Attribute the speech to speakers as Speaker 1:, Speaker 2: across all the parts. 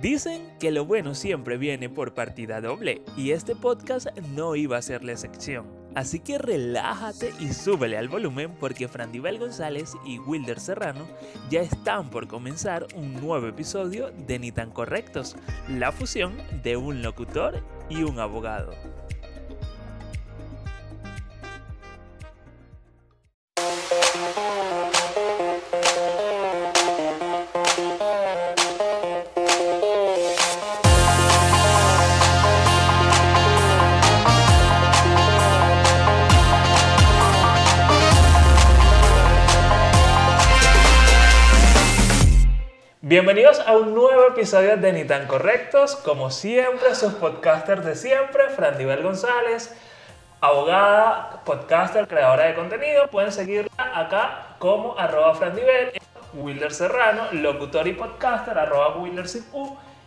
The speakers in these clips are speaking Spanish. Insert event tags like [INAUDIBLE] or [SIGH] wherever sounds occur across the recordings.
Speaker 1: Dicen que lo bueno siempre viene por partida doble y este podcast no iba a ser la excepción. Así que relájate y súbele al volumen porque Frandival González y Wilder Serrano ya están por comenzar un nuevo episodio de Ni tan correctos, la fusión de un locutor y un abogado. Bienvenidos a un nuevo episodio de Ni tan correctos, como siempre, sus podcasters de siempre, Frandivel González, abogada, podcaster, creadora de contenido. Pueden seguirla acá como arroba Wilder Serrano, locutor y podcaster, arroba Wilder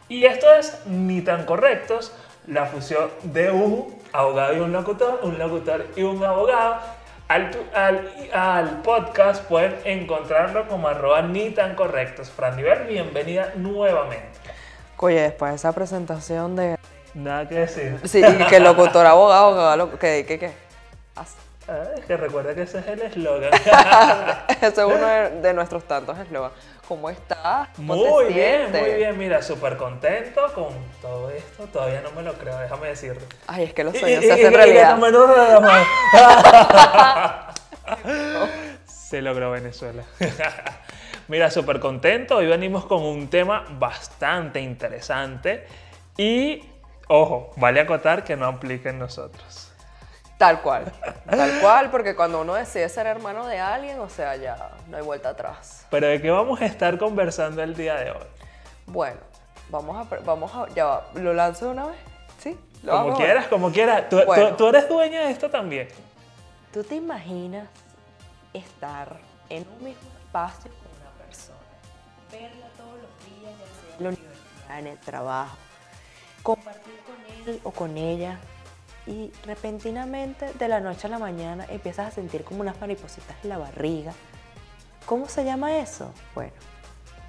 Speaker 1: Y esto es Ni tan correctos, la fusión de un abogado y un locutor, un locutor y un abogado al, podcast pueden encontrarlo como arroba ni tan correctos. Fran Diver, bienvenida nuevamente.
Speaker 2: Oye, después de esa presentación de...
Speaker 1: Nada que decir.
Speaker 2: Sí, que locutor abogado, que, que, que,
Speaker 1: ah, es que recuerda que ese es el eslogan. [LAUGHS]
Speaker 2: ese es uno de, nuestros tantos eslogans. ¿Cómo estás?
Speaker 1: muy bien, muy bien. Mira, súper contento con todo esto. Todavía no me lo creo, déjame decirte.
Speaker 2: Ay, es que los sueños se hacen realidad. [LAUGHS]
Speaker 1: se logró Venezuela. [LAUGHS] Mira, súper contento. Hoy venimos con un tema bastante interesante. Y, ojo, vale acotar que no aplica en nosotros.
Speaker 2: Tal cual, tal cual, porque cuando uno decide ser hermano de alguien, o sea, ya no hay vuelta atrás.
Speaker 1: Pero ¿de qué vamos a estar conversando el día de hoy?
Speaker 2: Bueno, vamos a, vamos a, ya ¿lo lanzo de una vez? ¿Sí?
Speaker 1: como quieras, como quieras. Tú, tú, eres dueña de esto también.
Speaker 2: ¿Tú te imaginas estar en un mismo espacio con una persona? Verla todos los días, ya sea en la universidad, en el trabajo, compartir con él o con ella y repentinamente de la noche a la mañana empiezas a sentir como unas maripositas en la barriga. ¿Cómo se llama eso? Bueno,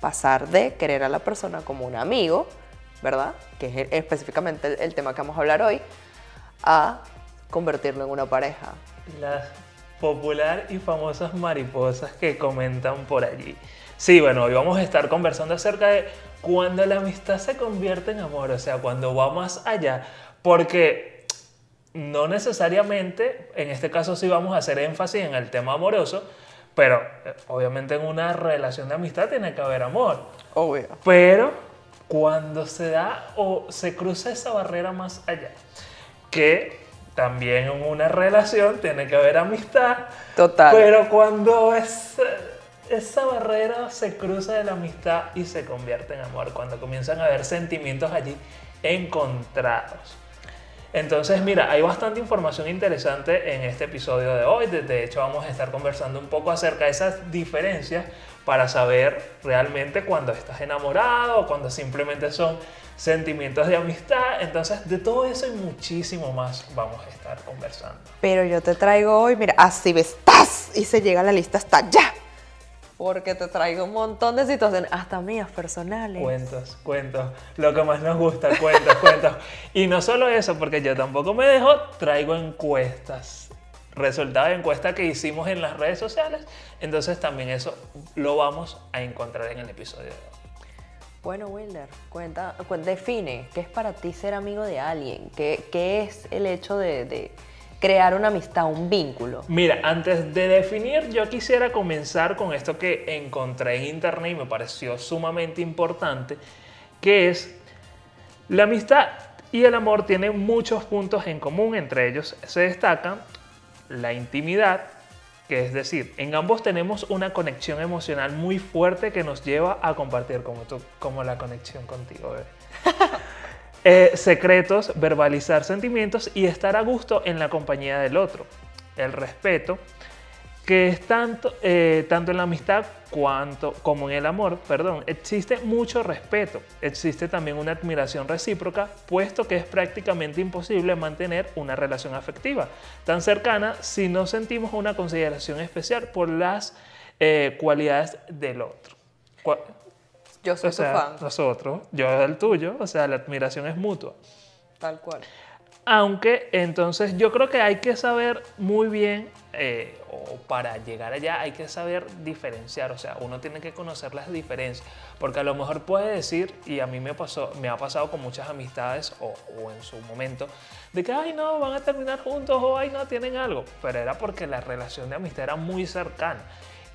Speaker 2: pasar de querer a la persona como un amigo, ¿verdad? Que es específicamente el, tema que vamos a hablar hoy, a convertirlo en una pareja.
Speaker 1: Las popular y famosas mariposas que comentan por allí. Sí, bueno, hoy vamos a estar conversando acerca de cuando la amistad se convierte en amor, o sea, cuando va más allá. Porque no necesariamente, en este caso sí vamos a hacer énfasis en el tema amoroso, pero eh, obviamente en una relación de amistad tiene que haber amor.
Speaker 2: Obvio.
Speaker 1: Pero cuando se da o se cruza esa barrera más allá, que también en una relación tiene que haber amistad.
Speaker 2: Total.
Speaker 1: Pero cuando esa barrera se cruza de la amistad y se convierte en amor, cuando comienzan a haber sentimientos allí encontrados. Entonces, mira, hay bastante información interesante en este episodio de hoy. De, hecho, vamos a estar conversando un poco acerca de esas diferencias para saber realmente cuando estás enamorado cuando simplemente son sentimientos de amistad. Entonces, de todo eso y muchísimo más vamos a estar conversando.
Speaker 2: Pero yo te traigo hoy, mira, así estás y se llega la lista hasta allá porque te traigo un montón de situaciones, hasta mías personales.
Speaker 1: Cuentos, cuentos, lo que más nos gusta, cuentos, cuentos. [LAUGHS] Y no solo eso, porque yo tampoco me dejo, traigo encuestas, resultado de encuesta que hicimos en las redes sociales, entonces también eso lo vamos a encontrar en el episodio de hoy.
Speaker 2: Bueno, Wilder, cuenta, define qué es para ti ser amigo de alguien, qué, qué es el hecho de crear una amistad, un vínculo?
Speaker 1: Mira, antes de definir, yo quisiera comenzar con esto que encontré en internet y me pareció sumamente importante, que es la amistad y el amor tienen muchos puntos en común, entre ellos se destacan la intimidad, que es decir, en ambos tenemos una conexión emocional muy fuerte que nos lleva a compartir como tú, como la conexión contigo, [LAUGHS] Eh, secretos, verbalizar sentimientos y estar a gusto en la compañía del otro. El respeto, que es tanto, eh, tanto en la amistad cuanto, como en el amor, perdón, existe mucho respeto, existe también una admiración recíproca, puesto que es prácticamente imposible mantener una relación afectiva tan cercana si no sentimos una consideración especial por las eh, cualidades del otro.
Speaker 2: Yo soy
Speaker 1: o sea,
Speaker 2: tu fan.
Speaker 1: nosotros, yo el tuyo, o sea, la admiración es mutua.
Speaker 2: Tal cual.
Speaker 1: Aunque entonces yo creo que hay que saber muy bien, eh, o para llegar allá hay que saber diferenciar, o sea, uno tiene que conocer las diferencias, porque a lo mejor puede decir, y a mí me, pasó, me ha pasado con muchas amistades, o, o en su momento, de que, ay no, van a terminar juntos, o ay no, tienen algo, pero era porque la relación de amistad era muy cercana.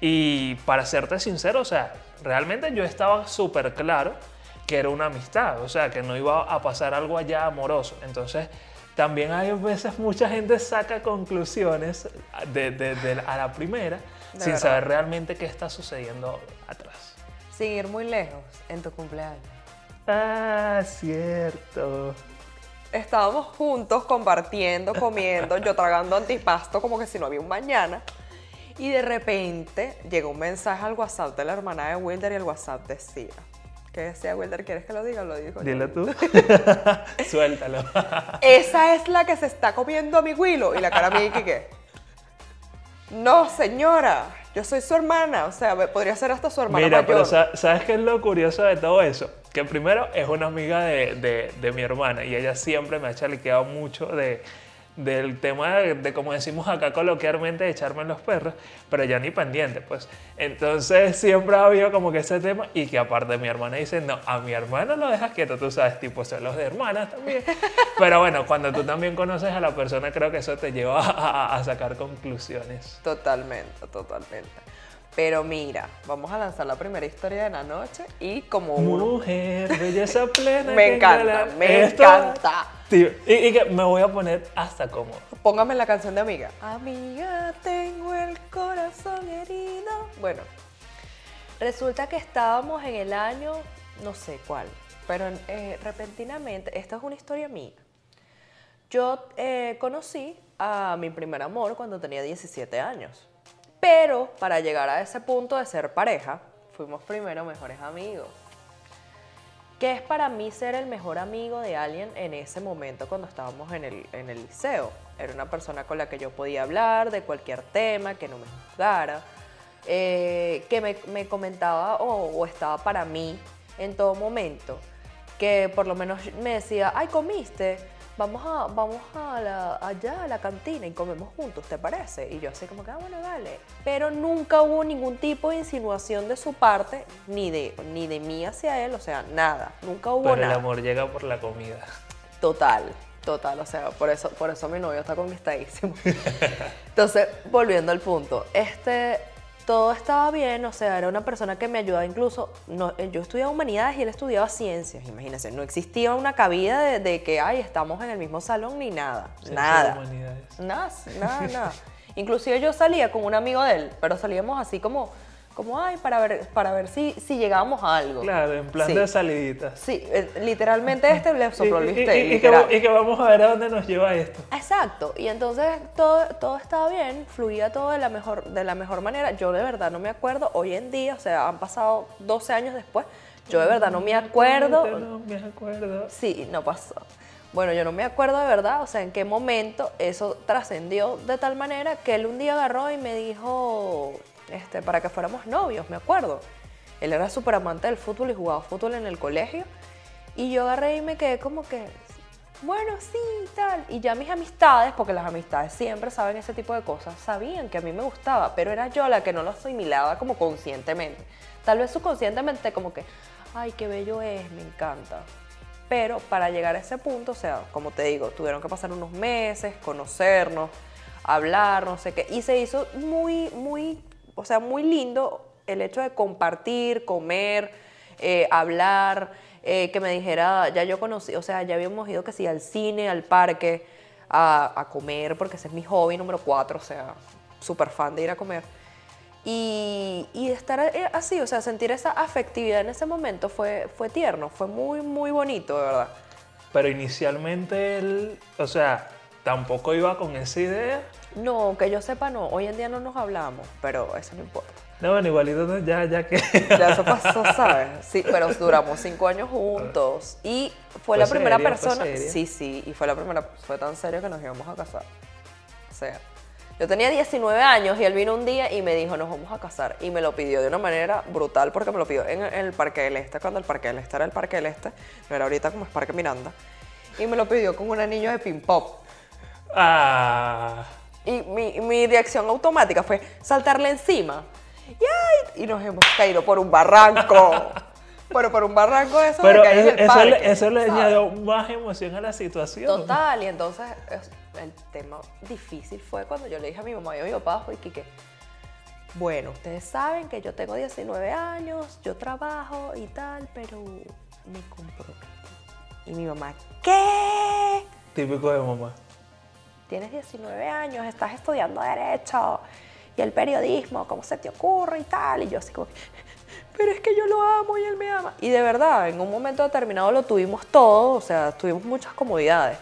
Speaker 1: Y para serte sincero, o sea, realmente yo estaba súper claro que era una amistad, o sea, que no iba a pasar algo allá amoroso. Entonces, también hay veces mucha gente saca conclusiones de, de- de- a la primera sin
Speaker 2: verdad.
Speaker 1: saber realmente qué está sucediendo atrás.
Speaker 2: Sin ir muy lejos, en tu cumpleaños.
Speaker 1: Ah, cierto.
Speaker 2: Estábamos juntos compartiendo, comiendo, yo tragando antipasto como que si no había un mañana. Y de repente llegó un mensaje al WhatsApp de la hermana de Wilder y el WhatsApp decía. ¿Qué decía Wilder? ¿Quieres que lo diga? Lo digo yo.
Speaker 1: Dile tú. [LAUGHS] [LAUGHS] Suéltalo. [LAUGHS]
Speaker 2: Esa es la que se está comiendo a mi Willow. Y la cara mía, ¿y qué? No, señora, yo soy su hermana. O sea, podría ser hasta su hermana
Speaker 1: Mira, pero
Speaker 2: mayor.
Speaker 1: ¿sabes qué es lo curioso de todo eso? Que primero es una amiga de, de- de mi hermana y ella siempre me ha chalequeado mucho de, del tema de, de, como decimos acá coloquialmente, de echarme en los perros, pero ya ni pendiente, pues. Entonces siempre ha habido como que ese tema y que aparte mi hermana dice, no, a mi hermana lo dejas quieto, tú sabes, tipo celos de hermanas también. [LAUGHS] Pero bueno, cuando tú también conoces a la persona, creo que eso te lleva a- a- sacar conclusiones.
Speaker 2: Totalmente, totalmente. Pero mira, vamos a lanzar la primera historia de la noche y como.
Speaker 1: Mujer, belleza [LAUGHS] plena.
Speaker 2: Me encanta, me encanta.
Speaker 1: Tío, y, y que me voy a poner hasta cómodo.
Speaker 2: Póngame la canción de amiga. Amiga, tengo el corazón herido. Bueno, resulta que estábamos en el año, no sé cuál, pero eh, repentinamente, esta es una historia mía. Yo eh, conocí a mi primer amor cuando tenía 17 años. Pero para llegar a ese punto de ser pareja, fuimos primero mejores amigos. ¿Qué es para mí ser el mejor amigo de alguien en ese momento cuando estábamos en el, en el liceo? Era una persona con la que yo podía hablar de cualquier tema, que no me juzgara, eh, que me, me comentaba o, o estaba para mí en todo momento, que por lo menos me decía, ay, comiste, vamos, a, vamos a la- allá a la cantina y comemos juntos, ¿te parece? Y yo así como que, ah, bueno, dale. Pero nunca hubo ningún tipo de insinuación de su parte, ni de, ni de mí hacia él, o sea, nada, nunca hubo
Speaker 1: Pero el
Speaker 2: nada.
Speaker 1: amor llega por la comida.
Speaker 2: Total, total, o sea, por eso, por eso mi novio está conquistadísimo. [LAUGHS] Entonces, volviendo al punto, este, todo estaba bien, o sea, era una persona que me ayudaba incluso, no, eh, yo estudiaba humanidades y él estudiaba ciencias, imagínense, no existía una cabida de, de que, ay, estamos en el mismo salón ni nada,
Speaker 1: de
Speaker 2: nada.
Speaker 1: humanidades.
Speaker 2: Nada, nada, nada. Inclusive yo salía con un amigo de él, pero salíamos así como, como ay, para ver, para ver si, si llegábamos a algo.
Speaker 1: Claro, en plan
Speaker 2: Sí.
Speaker 1: de saliditas.
Speaker 2: Sí, eh, literalmente este le sopló el
Speaker 1: y-
Speaker 2: bistec,
Speaker 1: y- y que, y que vamos a ver a dónde nos lleva esto.
Speaker 2: Exacto, y entonces todo, todo estaba bien, fluía todo de la, mejor, de la mejor manera. Yo de verdad no me acuerdo, hoy en día, o sea, han pasado 12 años después, yo de verdad no me acuerdo.
Speaker 1: No me acuerdo.
Speaker 2: Sí, no pasó. Bueno, yo no me acuerdo de verdad, o sea, en qué momento eso trascendió de tal manera que él un día agarró y me dijo, este, para que fuéramos novios, me acuerdo. Él era súper amante del fútbol y jugaba fútbol en el colegio. Y yo agarré y me quedé como que, bueno, sí, tal. Y ya mis amistades, porque las amistades siempre saben ese tipo de cosas, sabían que a mí me gustaba, pero era yo la que no lo asimilaba como conscientemente. Tal vez subconscientemente como que, ay, qué bello es, me encanta. Pero para llegar a ese punto, o sea, como te digo, tuvieron que pasar unos meses, conocernos, hablar, no sé qué. Y se hizo muy, muy, o sea, muy lindo el hecho de compartir, comer, eh, hablar, eh, que me dijera, ya yo conocí, o sea, ya habíamos ido que sí, al cine, al parque, a, a comer, porque ese es mi hobby número cuatro, o sea, súper fan de ir a comer. Y, y estar eh, así, o sea, sentir esa afectividad en ese momento fue, fue tierno, fue muy, muy bonito, de verdad.
Speaker 1: Pero inicialmente él, o sea, tampoco iba con esa idea.
Speaker 2: No, que yo sepa, no. Hoy en día no nos hablamos, pero eso no importa.
Speaker 1: No, bueno, igualito ya, ya que.
Speaker 2: Ya eso pasó, ¿sabes? Sí, pero duramos cinco años juntos. Y fue
Speaker 1: ¿Fue
Speaker 2: la primera persona. Sí, sí, y fue la primera. Fue tan serio que nos íbamos a casar. O sea, Yo tenía 19 años y él vino un día y me dijo, nos vamos a casar. Y me lo pidió de una manera brutal porque me lo pidió en el Parque del Este, cuando el Parque del Este era el Parque del Este, no era ahorita como es Parque Miranda. Y me lo pidió con un anillo de ping-pop.
Speaker 1: Ah,
Speaker 2: Y mi, mi reacción automática fue saltarle encima. Y, ay, y nos hemos caído por un barranco. [LAUGHS] Pero por un barranco eso
Speaker 1: pero
Speaker 2: de caer en
Speaker 1: eso,
Speaker 2: el
Speaker 1: eso
Speaker 2: parque,
Speaker 1: le, eso le
Speaker 2: ¿sabes?
Speaker 1: añadió más emoción a la situación.
Speaker 2: Total, y entonces es- el tema difícil fue cuando yo le dije a mi mamá y a mi papá, y que, bueno, ustedes saben que yo tengo 19 años, yo trabajo y tal, pero me comprometo. Y mi mamá, ¿qué?
Speaker 1: Típico de mamá.
Speaker 2: Tienes 19 años, estás estudiando Derecho y el periodismo, ¿cómo se te ocurre y tal? Y yo así como, pero es que yo lo amo y él me ama. Y de verdad, en un momento determinado lo tuvimos todo, o sea, tuvimos muchas comodidades,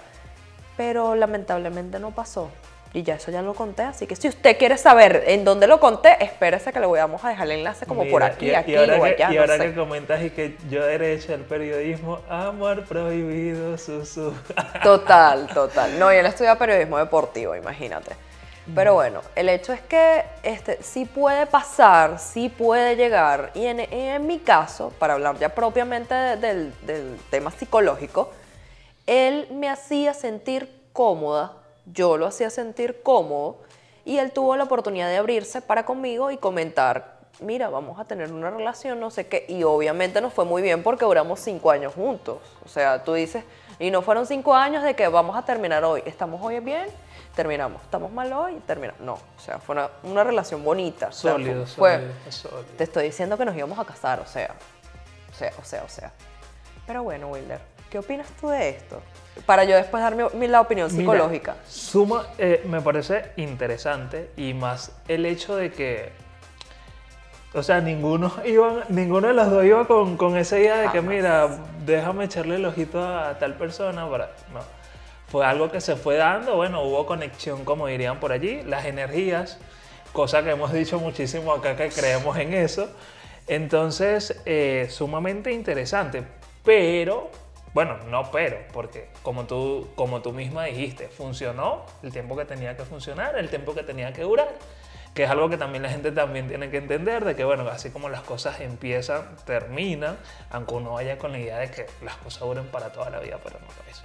Speaker 2: pero lamentablemente no pasó. Y ya eso ya lo conté, así que si usted quiere saber en dónde lo conté, espérese que le vamos a dejar el enlace como por aquí,
Speaker 1: y,
Speaker 2: aquí
Speaker 1: y ahora
Speaker 2: o
Speaker 1: que,
Speaker 2: allá,
Speaker 1: y
Speaker 2: no
Speaker 1: ahora
Speaker 2: sé.
Speaker 1: que comentas y que yo derecho al periodismo, amor prohibido, susu.
Speaker 2: Total, total. No, y él estudia periodismo deportivo, imagínate. Pero bueno, el hecho es que este, sí puede pasar, sí puede llegar. Y en, en mi caso, para hablar ya propiamente de- del, del tema psicológico, él me hacía sentir cómoda, yo lo hacía sentir cómodo, y él tuvo la oportunidad de abrirse para conmigo y comentar, mira, vamos a tener una relación, no sé qué, y obviamente nos fue muy bien porque duramos cinco años juntos. O sea, tú dices, y no fueron cinco años de que vamos a terminar hoy, estamos hoy bien, terminamos, estamos mal hoy, terminamos. No, o sea, fue una, una relación bonita. o sea,
Speaker 1: Sólido,
Speaker 2: fue-
Speaker 1: sólido, sólido.
Speaker 2: te estoy diciendo que nos íbamos a casar, o sea, o sea, o sea, o sea. Pero bueno, Wilder, ¿qué opinas tú de esto? Para yo después dar mi, mi- la opinión
Speaker 1: Mira,
Speaker 2: psicológica.
Speaker 1: suma, eh, me parece interesante y más el hecho de que, o sea, ninguno, [LAUGHS] iban, ninguno de los dos iba con, con esa idea de que,
Speaker 2: Jamás.
Speaker 1: mira, déjame echarle el ojito a tal persona para... No. Fue algo que se fue dando, bueno, hubo conexión, como dirían por allí, las energías, cosa que hemos dicho muchísimo acá que creemos en eso. Entonces, eh, sumamente interesante, pero, bueno, no pero, porque como tú, como tú misma dijiste, funcionó el tiempo que tenía que funcionar, el tiempo que tenía que durar, que es algo que también la gente también tiene que entender, de que, bueno, así como las cosas empiezan, terminan, aunque uno vaya con la idea de que las cosas duren para toda la vida, pero no lo es.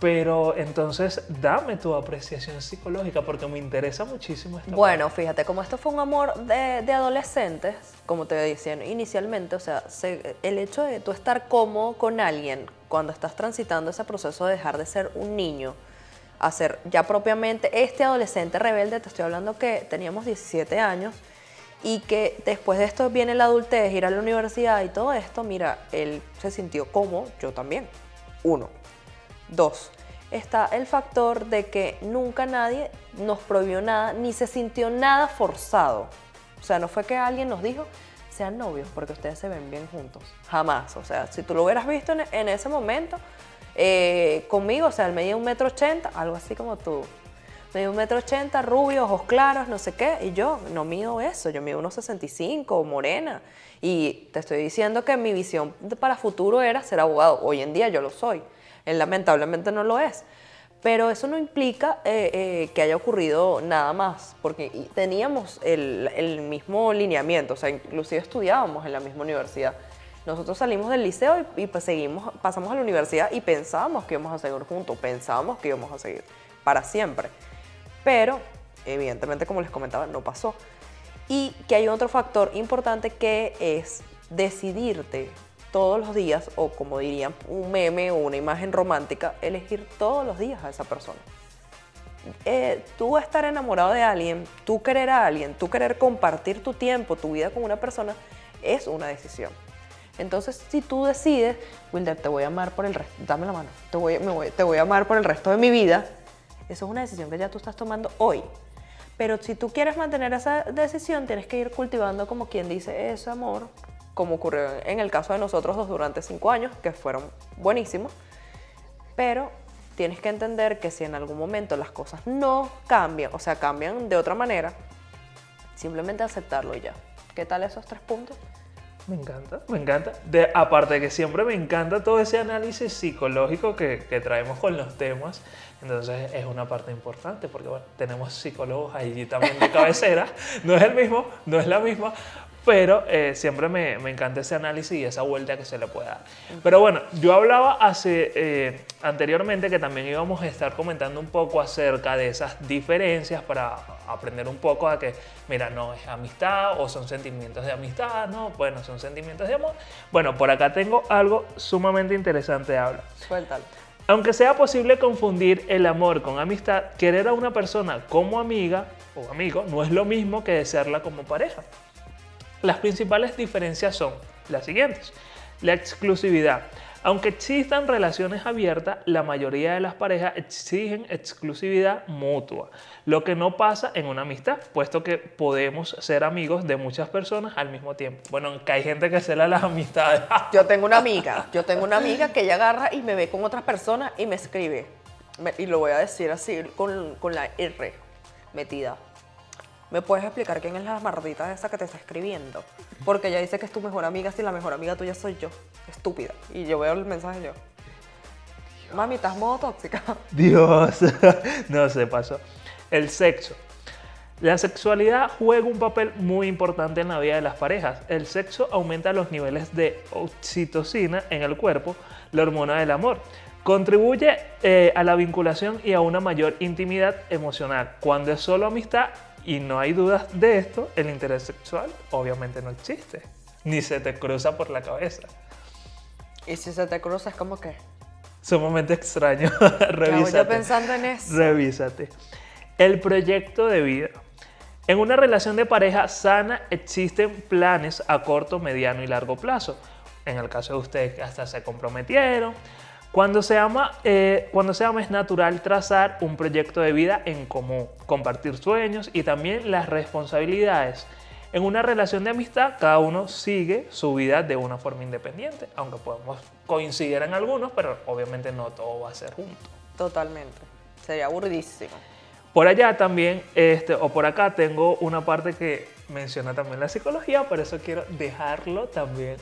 Speaker 1: Pero entonces, dame tu apreciación psicológica, porque me interesa muchísimo esta
Speaker 2: Bueno, fíjate, como esto fue un amor de, de adolescentes, como te decía inicialmente, o sea, se- el hecho de tú estar cómodo con alguien cuando estás transitando ese proceso de dejar de ser un niño a ser ya propiamente este adolescente rebelde, te estoy hablando que teníamos 17 años y que después de esto viene la adultez, ir a la universidad y todo esto, mira, él se sintió cómodo, yo también. Uno. Dos, está el factor de que nunca nadie nos prohibió nada, ni se sintió nada forzado. O sea, no fue que alguien nos dijo, sean novios porque ustedes se ven bien juntos. Jamás. O sea, si tú lo hubieras visto en, ese momento, eh, conmigo, o sea, él medía un metro ochenta, algo así como tú. Medía un metro ochenta, rubio, ojos claros, no sé qué. Y yo no mido eso, yo mido unos 65, morena. Y te estoy diciendo que mi visión para futuro era ser abogado. Hoy en día yo lo soy. Él lamentablemente no lo es. Pero eso no implica eh, eh, que haya ocurrido nada más, porque teníamos el, el mismo lineamiento, o sea, inclusive estudiábamos en la misma universidad. Nosotros salimos del liceo y, y, pues seguimos, pasamos a la universidad y pensábamos que íbamos a seguir juntos, pensábamos que íbamos a seguir para siempre. Pero, evidentemente, como les comentaba, no pasó. Y que hay otro factor importante que es decidirte todos los días, o como dirían un meme o una imagen romántica, elegir todos los días a esa persona. Eh, tú estar enamorado de alguien, tú querer a alguien, tú querer compartir tu tiempo, tu vida con una persona, es una decisión. Entonces, si tú decides, Wilder, te voy a amar por el resto, dame la mano, te voy, me te voy a amar por el resto de mi vida, eso es una decisión que ya tú estás tomando hoy. Pero si tú quieres mantener esa decisión, tienes que ir cultivando, como quien dice, ese amor, como ocurrió en el caso de nosotros dos durante cinco años, que fueron buenísimos. Pero tienes que entender que si en algún momento las cosas no cambian, o sea, cambian de otra manera, simplemente aceptarlo y ya. ¿Qué tal esos tres puntos?
Speaker 1: Me encanta, me encanta. De, aparte de que siempre me encanta todo ese análisis psicológico que, que traemos con los temas. Entonces es una parte importante porque bueno, tenemos psicólogos ahí también de cabecera. [LAUGHS] No es el mismo, no es la misma, pero eh, siempre me, me, encanta ese análisis y esa vuelta que se le puede dar. Pero bueno, yo hablaba hace, eh, anteriormente que también íbamos a estar comentando un poco acerca de esas diferencias para aprender un poco a que, mira, no es amistad o son sentimientos de amistad, no, bueno, son sentimientos de amor. Bueno, por acá tengo algo sumamente interesante de hablar.
Speaker 2: Suéltalo.
Speaker 1: Aunque sea posible confundir el amor con amistad, querer a una persona como amiga o amigo no es lo mismo que desearla como pareja. Las principales diferencias son las siguientes. La exclusividad. Aunque existan relaciones abiertas, la mayoría de las parejas exigen exclusividad mutua, lo que no pasa en una amistad, puesto que podemos ser amigos de muchas personas al mismo tiempo. Bueno, que hay gente que cela las amistades. [LAUGHS]
Speaker 2: Yo tengo una amiga, yo tengo una amiga que ella agarra y me ve con otras personas y me escribe. y lo voy a decir así, con, con la R metida. ¿Me puedes explicar quién es la mardita esa que te está escribiendo? Porque ella dice que es tu mejor amiga si la mejor amiga tuya soy yo. Estúpida. Y yo veo el mensaje yo. Mami, ¿estás modo tóxica? [LAUGHS]
Speaker 1: Dios. [LAUGHS] no se pasó. El sexo. La sexualidad juega un papel muy importante en la vida de las parejas. El sexo aumenta los niveles de oxitocina en el cuerpo, la hormona del amor. Contribuye eh, a la vinculación y a una mayor intimidad emocional. Cuando es solo amistad, y no hay dudas de esto, el interés sexual obviamente no existe, ni se te cruza por la cabeza.
Speaker 2: ¿Y si se te cruza es como que?
Speaker 1: Sumamente extraño. [LAUGHS] Revísate.
Speaker 2: Yo pensando en eso.
Speaker 1: Revísate. El proyecto de vida. En una relación de pareja sana existen planes a corto, mediano y largo plazo. En el caso de ustedes que hasta se comprometieron, cuando se, ama, eh, cuando se ama es natural trazar un proyecto de vida en común, compartir sueños y también las responsabilidades. En una relación de amistad, cada uno sigue su vida de una forma independiente, aunque podemos coincidir en algunos, pero obviamente no todo va a ser junto.
Speaker 2: Totalmente. Sería aburridísimo.
Speaker 1: Por allá también, este, o por acá, tengo una parte que menciona también la psicología, por eso quiero dejarlo también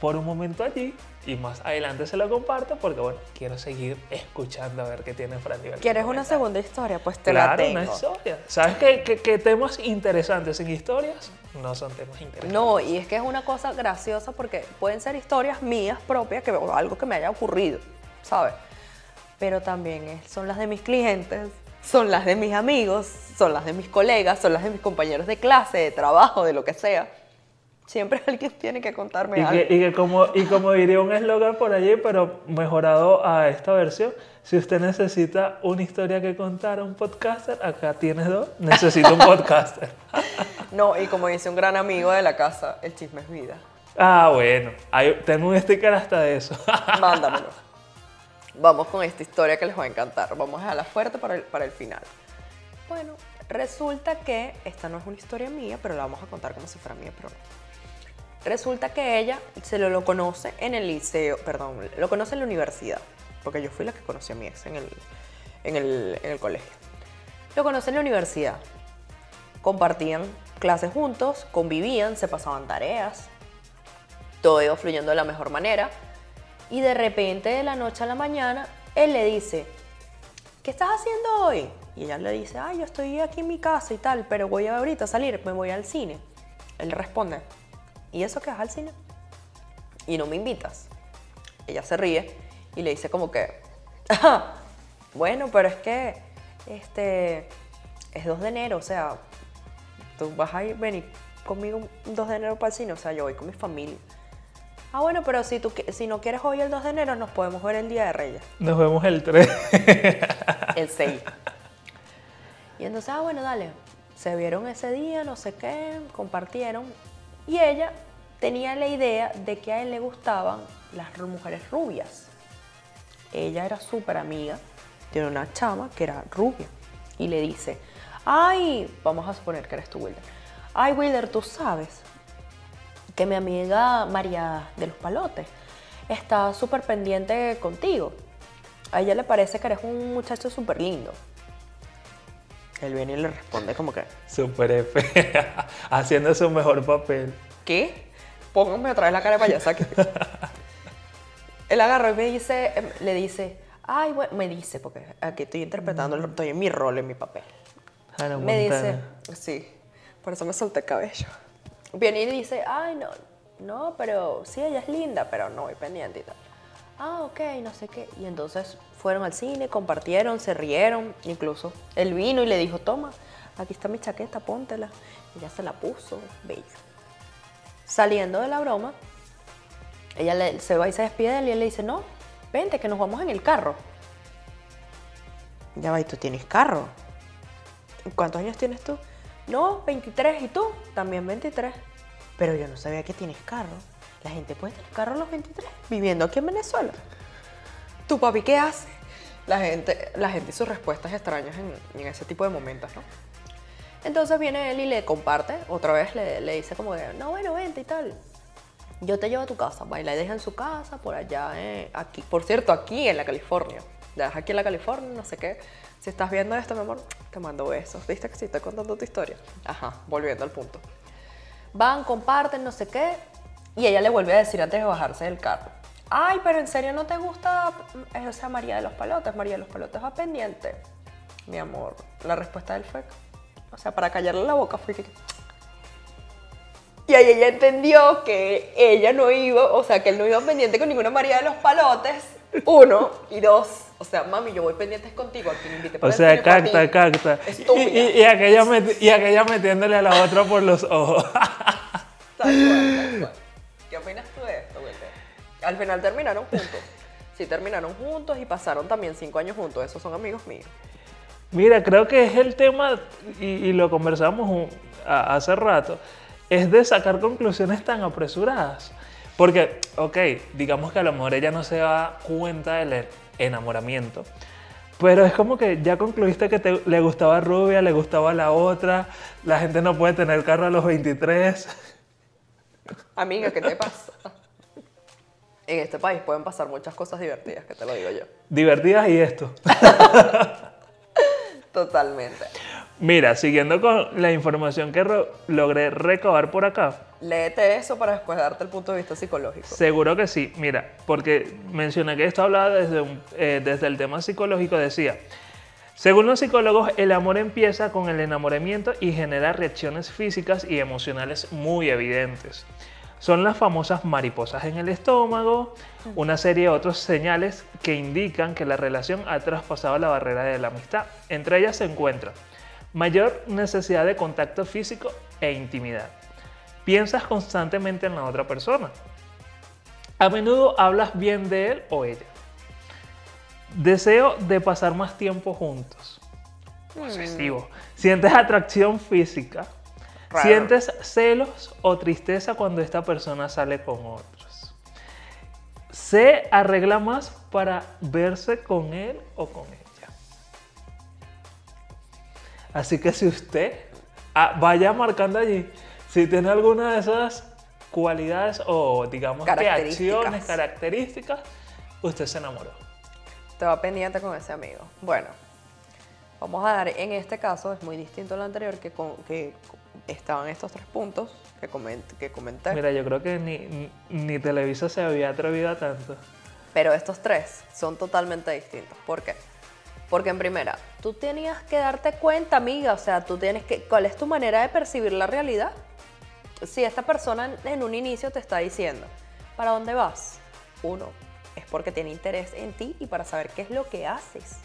Speaker 1: por un momento allí y más adelante se lo comparto porque, bueno, quiero seguir escuchando a ver qué tiene Fran
Speaker 2: ¿Quieres una segunda historia? Pues te la tengo.
Speaker 1: una historia. ¿Sabes qué, qué, temas interesantes sin historias no son temas interesantes?
Speaker 2: No, y es que es una cosa graciosa porque pueden ser historias mías propias, que, o algo que me haya ocurrido, ¿sabes? Pero también son las de mis clientes, son las de mis amigos, son las de mis colegas, son las de mis compañeros de clase, de trabajo, de lo que sea. Siempre [LAUGHS] alguien tiene que contarme
Speaker 1: y
Speaker 2: algo.
Speaker 1: y, que como, y como diría un eslogan por allí, pero mejorado a esta versión, si usted necesita una historia que contar a un podcaster, acá tienes dos, necesito un podcaster. [LAUGHS]
Speaker 2: no, y como dice un gran amigo de la casa, el chisme es vida.
Speaker 1: Ah, bueno, tengo un sticker hasta de eso. [LAUGHS]
Speaker 2: Mándamelo. Vamos con esta historia que les va a encantar. Vamos a dejarla fuerte para el, para el final. Bueno, resulta que esta no es una historia mía, pero la vamos a contar como si fuera mía, pero no. Resulta que ella se lo, conoce en el liceo, perdón, lo conoce en la universidad, porque yo fui la que conocí a mi ex en el, en el, en el colegio. Lo conoce en la universidad. Compartían clases juntos, convivían, se pasaban tareas, todo iba fluyendo de la mejor manera. Y de repente, de la noche a la mañana, él le dice, ¿qué estás haciendo hoy? Y ella le dice, ay, yo estoy aquí en mi casa y tal, pero voy ahorita a salir, me voy al cine. Él responde, ¿y eso que vas al cine? Y no me invitas. Ella se ríe y le dice como que, bueno, pero es que este es 2 de enero, o sea, tú vas a ir, venir conmigo un 2 de enero para el cine, o sea, yo voy con mi familia. Ah, bueno, pero si, tú, si no quieres hoy el 2 de enero, nos podemos ver el Día de Reyes.
Speaker 1: Nos vemos el 3. [LAUGHS]
Speaker 2: el 6. Y entonces, ah, bueno, dale. Se vieron ese día, no sé qué, compartieron. Y ella tenía la idea de que a él le gustaban las mujeres rubias. Ella era súper amiga de una chama que era rubia y le dice, ay, vamos a suponer que eres tú, Wilder. Ay, Wilder, tú sabes que mi amiga María de los Palotes está súper pendiente contigo. A ella le parece que eres un muchacho súper lindo. Él viene y le responde como que...
Speaker 1: Súper F, [LAUGHS] haciendo su mejor papel.
Speaker 2: ¿Qué? pónganme otra vez la cara de payasa aquí. [LAUGHS] Él agarró y me dice, em, le dice, ay, bueno, me dice, porque aquí estoy interpretando, estoy en mi rol, en mi papel.
Speaker 1: Hannah
Speaker 2: Me dice,
Speaker 1: Montana.
Speaker 2: sí, por eso me solté el cabello. Viene y dice, ay, no, no, pero sí, ella es linda, pero no voy pendiente y tal. Ah, ok, no sé qué. Y entonces fueron al cine, compartieron, se rieron, incluso. Él vino y le dijo, toma, aquí está mi chaqueta, póntela. Y ya se la puso, bello. Saliendo de la broma, ella se va y se despide de él y él le dice, no, vente, que nos vamos en el carro. Ya va, ¿y tú tienes carro? ¿Cuántos años tienes tú? No, 23. ¿Y tú? También 23. Pero yo no sabía que tienes carro. La gente puede tener carro a los 23, viviendo aquí en Venezuela. ¿Tu papi qué hace? La gente, la gente y sus respuestas extrañas en, ese tipo de momentos, ¿no? Entonces viene él y le comparte, otra vez le, dice como que, no, bueno, vente y tal. Yo te llevo a tu casa, va y deja en su casa, por allá, eh, aquí. Por cierto, aquí en la California. La deja aquí en la California, no sé qué. Si estás viendo esto, mi amor, te mando besos. ¿Viste que sí estoy contando tu historia? Ajá, volviendo al punto. Van, comparten, no sé qué. Y ella le vuelve a decir antes de bajarse del carro. Ay, pero en serio no te gusta, eh, o sea, María de los Palotes. María de los Palotes va pendiente. Mi amor, la respuesta del fue, o sea, para callarle la boca fue que... Y ahí ella entendió que ella no iba, o sea, que él no iba pendiente con ninguna María de los Palotes. Uno. Y dos, o sea, mami, yo voy pendientes contigo, a quien invite para
Speaker 1: O sea, cacta, cacta. Y, y- y aquella y aquella metiéndole a la otra por los ojos. [LAUGHS]
Speaker 2: Tal cual, tal cual. ¿Qué opinas tú de esto, Wilde? Al final terminaron juntos. [LAUGHS] Sí, terminaron juntos y pasaron también cinco años juntos. Esos son amigos míos.
Speaker 1: Mira, creo que es el tema, y, y lo conversamos un- a- hace rato, es de sacar conclusiones tan apresuradas. Porque, ok, digamos que a lo mejor ella no se da cuenta del enamoramiento, pero es como que ya concluiste que te- le gustaba rubia, le gustaba la otra, la gente no puede tener carro a los 23.
Speaker 2: Amiga, ¿qué te pasa? En este país pueden pasar muchas cosas divertidas, que te lo digo yo.
Speaker 1: Divertidas y esto.
Speaker 2: Totalmente.
Speaker 1: Mira, siguiendo con la información que logré recabar por acá,
Speaker 2: Léete eso para después darte el punto de vista psicológico.
Speaker 1: Seguro que sí. Mira, porque mencioné que esto hablaba desde, un- eh, desde el tema psicológico. Decía, según los psicólogos, el amor empieza con el enamoramiento y genera reacciones físicas y emocionales muy evidentes. Son las famosas mariposas en el estómago, una serie de otros señales que indican que la relación ha traspasado la barrera de la amistad. Entre ellas se encuentran mayor necesidad de contacto físico e intimidad. Piensas constantemente en la otra persona. A menudo hablas bien de él o ella. Deseo de pasar más tiempo juntos. Posesivo. Sientes atracción física.
Speaker 2: Raro.
Speaker 1: Sientes celos o tristeza cuando esta persona sale con otros. Se arregla más para verse con él o con ella. Así que si usted ah, vaya marcando allí, si tiene alguna de esas cualidades o digamos que acciones, características, usted se enamoró.
Speaker 2: Te va pendiente con ese amigo. Bueno, vamos a dar, en este caso es muy distinto al anterior, que, con- que estaban estos tres puntos que, coment- que comenté.
Speaker 1: Mira, yo creo que ni, ni, ni Televisa se había atrevido a tanto.
Speaker 2: Pero estos tres son totalmente distintos. ¿Por qué? Porque en primera, tú tenías que darte cuenta, amiga, o sea, tú tienes que, ¿cuál es tu manera de percibir la realidad? Si esta persona en- en un inicio te está diciendo, ¿para dónde vas? Uno, es porque tiene interés en ti y para saber qué es lo que haces,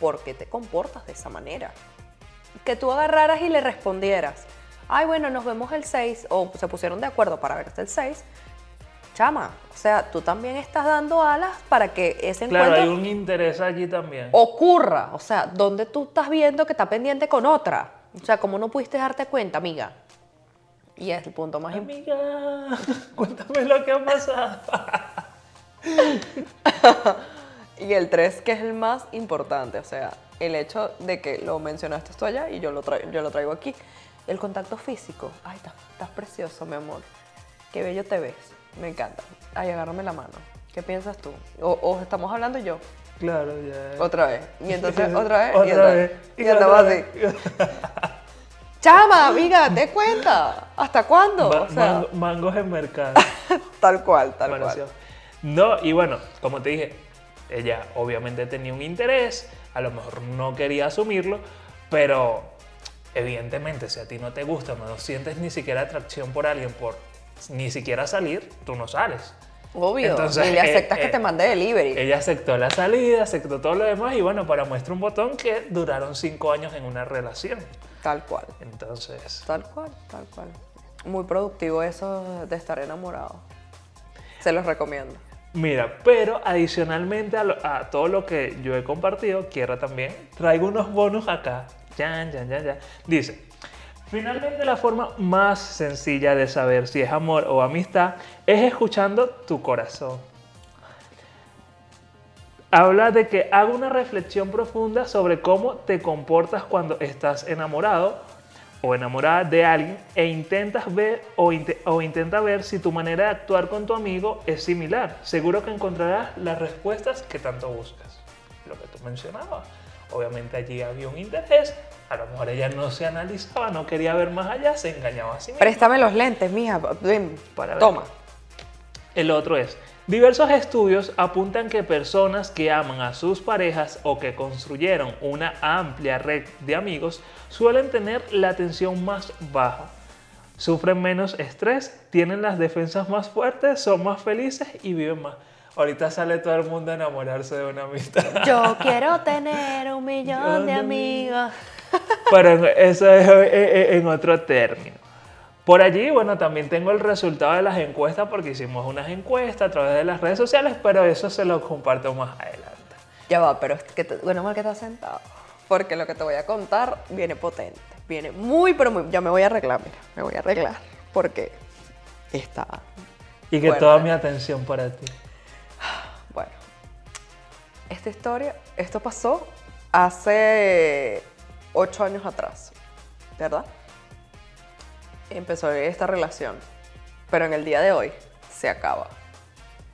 Speaker 2: por qué te comportas de esa manera. Que tú agarraras y le respondieras, ay, bueno, nos vemos el 6, o se pusieron de acuerdo para verte el 6, chama, o sea, tú también estás dando alas para que ese
Speaker 1: Claro,
Speaker 2: encuentro
Speaker 1: hay un interés allí también.
Speaker 2: ocurra. O sea, ¿dónde tú estás viendo que está pendiente con otra? O sea, ¿cómo no pudiste darte cuenta, amiga? Y es el punto más importante.
Speaker 1: Amiga, [LAUGHS] cuéntame lo que ha pasado. [LAUGHS]
Speaker 2: Y el 3, que es el más importante, o sea, el hecho de que lo mencionaste tú allá y yo lo, traigo, yo lo traigo aquí. El contacto físico. Ay, estás, estás precioso, mi amor. Qué bello te ves. Me encanta. Ay, agárrame la mano. ¿Qué piensas tú? O, o estamos hablando yo.
Speaker 1: Claro, ya.
Speaker 2: Otra vez. Y entonces [LAUGHS] otra vez. y
Speaker 1: Otra
Speaker 2: otra
Speaker 1: vez.
Speaker 2: Y andamos
Speaker 1: otra
Speaker 2: así. [LAUGHS] Chama, amiga, te cuenta. ¿Hasta cuándo?
Speaker 1: Ma-
Speaker 2: O sea,
Speaker 1: mango- mangos en mercado.
Speaker 2: tal cual, tal cual.
Speaker 1: No, y bueno, como te dije, ella obviamente tenía un interés, a lo mejor no quería asumirlo, pero evidentemente si a ti no te gusta, no sientes ni siquiera atracción por alguien, por ni siquiera salir, tú no sales.
Speaker 2: Obvio.
Speaker 1: Entonces,
Speaker 2: y le
Speaker 1: eh,
Speaker 2: aceptas
Speaker 1: eh,
Speaker 2: que te mande delivery.
Speaker 1: Ella aceptó la salida, aceptó todo lo demás y bueno, para muestra un botón que duraron cinco años en una relación.
Speaker 2: Tal cual.
Speaker 1: Entonces,
Speaker 2: Tal cual, tal cual. Muy productivo eso de estar enamorado. Se los recomiendo.
Speaker 1: Mira, pero adicionalmente a, todo lo que yo he compartido, quiero también, traigo unos bonus acá. Ya, ya, ya, ya. Dice, finalmente la forma más sencilla de saber si es amor o amistad es escuchando tu corazón. Habla de que haga una reflexión profunda sobre cómo te comportas cuando estás enamorado o enamorada de alguien e intentas ver o, inte- o intenta ver si tu manera de actuar con tu amigo es similar. Seguro que encontrarás las respuestas que tanto buscas. Lo que tú mencionabas. Obviamente allí había un interés. A lo mejor ella no se analizaba, no quería ver más allá, se engañaba a sí misma.
Speaker 2: Préstame los lentes, mija. Ven,
Speaker 1: Para ver.
Speaker 2: Toma.
Speaker 1: El otro es, diversos estudios apuntan que personas que aman a sus parejas o que construyeron una amplia red de amigos suelen tener la tensión más baja, sufren menos estrés, tienen las defensas más fuertes, son más felices y viven más. Ahorita sale todo el mundo a enamorarse de una amistad. [LAUGHS]
Speaker 2: Yo quiero tener un millón de amigos.
Speaker 1: Pero eso es eh, eh, en otro término. Por allí, bueno, también tengo el resultado de las encuestas porque hicimos unas encuestas a través de las redes sociales, pero eso se lo comparto más adelante.
Speaker 2: Ya va, pero es que te- bueno, mal que estás sentado. Porque lo que te voy a contar viene potente. Viene muy, pero muy. Ya me voy a arreglar, mira. Me voy a arreglar. Porque está.
Speaker 1: Y que
Speaker 2: Fuerte.
Speaker 1: toda mi atención para ti.
Speaker 2: Bueno. Esta historia, esto pasó hace ocho años atrás. ¿Verdad? Empezó esta relación. Pero en el día de hoy se acaba.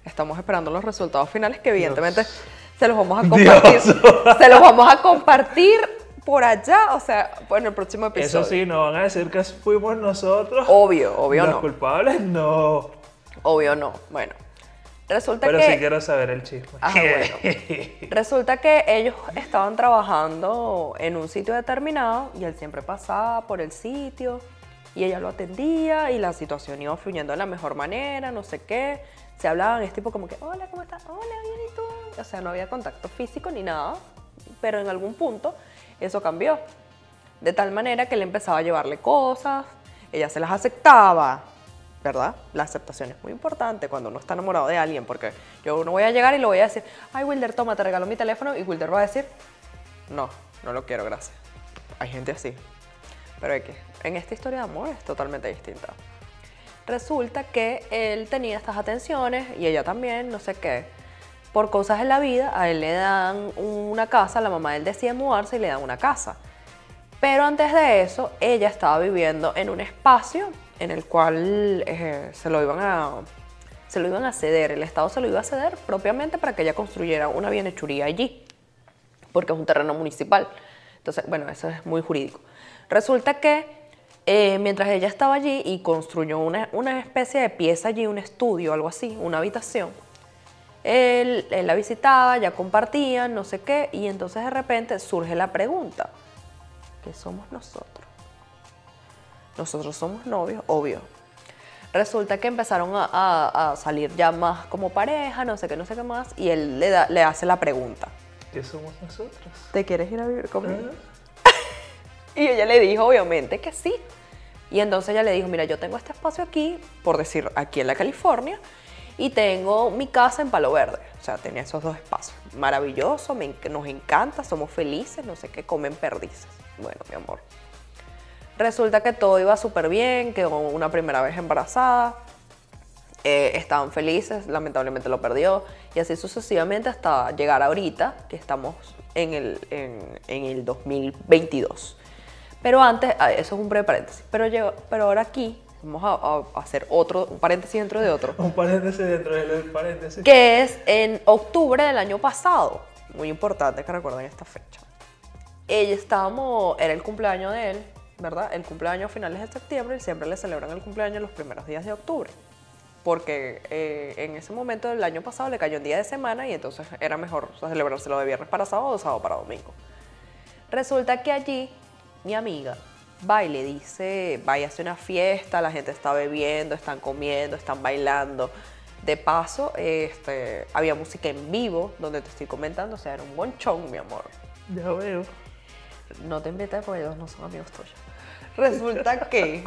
Speaker 2: Estamos esperando los resultados finales que evidentemente se los vamos a [LAUGHS] compartir.
Speaker 1: Dios.
Speaker 2: Se los vamos a compartir por allá, o sea, en el próximo episodio.
Speaker 1: Eso sí, no van a decir que fuimos nosotros.
Speaker 2: Obvio, obvio
Speaker 1: Los
Speaker 2: no.
Speaker 1: culpables, no.
Speaker 2: Obvio no. Bueno, resulta
Speaker 1: Pero
Speaker 2: que...
Speaker 1: sí quiero saber el chisme.
Speaker 2: Ajá, bueno. [LAUGHS] Resulta que ellos estaban trabajando en un sitio determinado y él siempre pasaba por el sitio y ella lo atendía y la situación iba fluyendo de la mejor manera, no sé qué. Se hablaban, es tipo como que, hola, ¿cómo estás? Hola, bien, ¿y tú? O sea, no había contacto físico ni nada, pero en algún punto eso cambió. De tal manera que él empezaba a llevarle cosas, ella se las aceptaba, ¿verdad? La aceptación es muy importante cuando uno está enamorado de alguien, porque yo no voy a llegar y le voy a decir, ay Wilder, toma, te regalo mi teléfono, y Wilder va a decir, no, no lo quiero, gracias. Hay gente así. Pero que en esta historia de amor es totalmente distinta. Resulta que él tenía estas atenciones y ella también, no sé qué. Por cosas en la vida, a él le dan una casa, la mamá de él decide mudarse y le dan una casa. Pero antes de eso, ella estaba viviendo en un espacio en el cual eh, se, lo iban a, se lo iban a ceder, el Estado se lo iba a ceder propiamente para que ella construyera una bienhechuría allí, porque es un terreno municipal. Entonces, bueno, eso es muy jurídico. Resulta que eh, mientras ella estaba allí y construyó una, una especie de pieza allí, un estudio, algo así, una habitación, él, él la visitaba, ya compartían, no sé qué, y entonces de repente surge la pregunta, ¿qué somos nosotros? Nosotros somos novios, obvio. Resulta que empezaron a, a- a salir ya más como pareja, no sé qué, no sé qué más, y él le, da- le hace la pregunta,
Speaker 1: ¿Qué somos nosotros?
Speaker 2: ¿te quieres ir a vivir conmigo? Y ella le dijo, obviamente, que sí. Y entonces ella le dijo, mira, yo tengo este espacio aquí, por decir, aquí en la California, y tengo mi casa en Palo Verde. O sea, tenía esos dos espacios. Maravilloso, nos encanta, somos felices, no sé qué, comen perdices. Bueno, mi amor. Resulta que todo iba súper bien, quedó una primera vez embarazada, eh, estaban felices, lamentablemente lo perdió, y así sucesivamente hasta llegar ahorita, que estamos en el, en, en el 2022. Pero antes, ah, eso es un breve paréntesis, pero, pero ahora aquí vamos a, a hacer otro, un paréntesis dentro de otro,
Speaker 1: Un paréntesis dentro del paréntesis.
Speaker 2: que es en octubre del año pasado, muy importante que recuerden esta fecha. Ella estábamos, era el cumpleaños de él, ¿verdad? El cumpleaños a finales de septiembre y siempre le celebran el cumpleaños los primeros días de octubre. Porque eh, en ese momento del año pasado le cayó un día de semana y entonces era mejor o sea, celebrárselo de viernes para sábado o sábado para domingo. Resulta que allí mi amiga va y le dice, vaya a una fiesta, la gente está bebiendo, están comiendo, están bailando. De paso, este, había música en vivo, donde te estoy comentando, o sea, era un bonchón, mi amor.
Speaker 1: Ya veo.
Speaker 2: No te invites porque ellos no son amigos tuyos. Resulta que,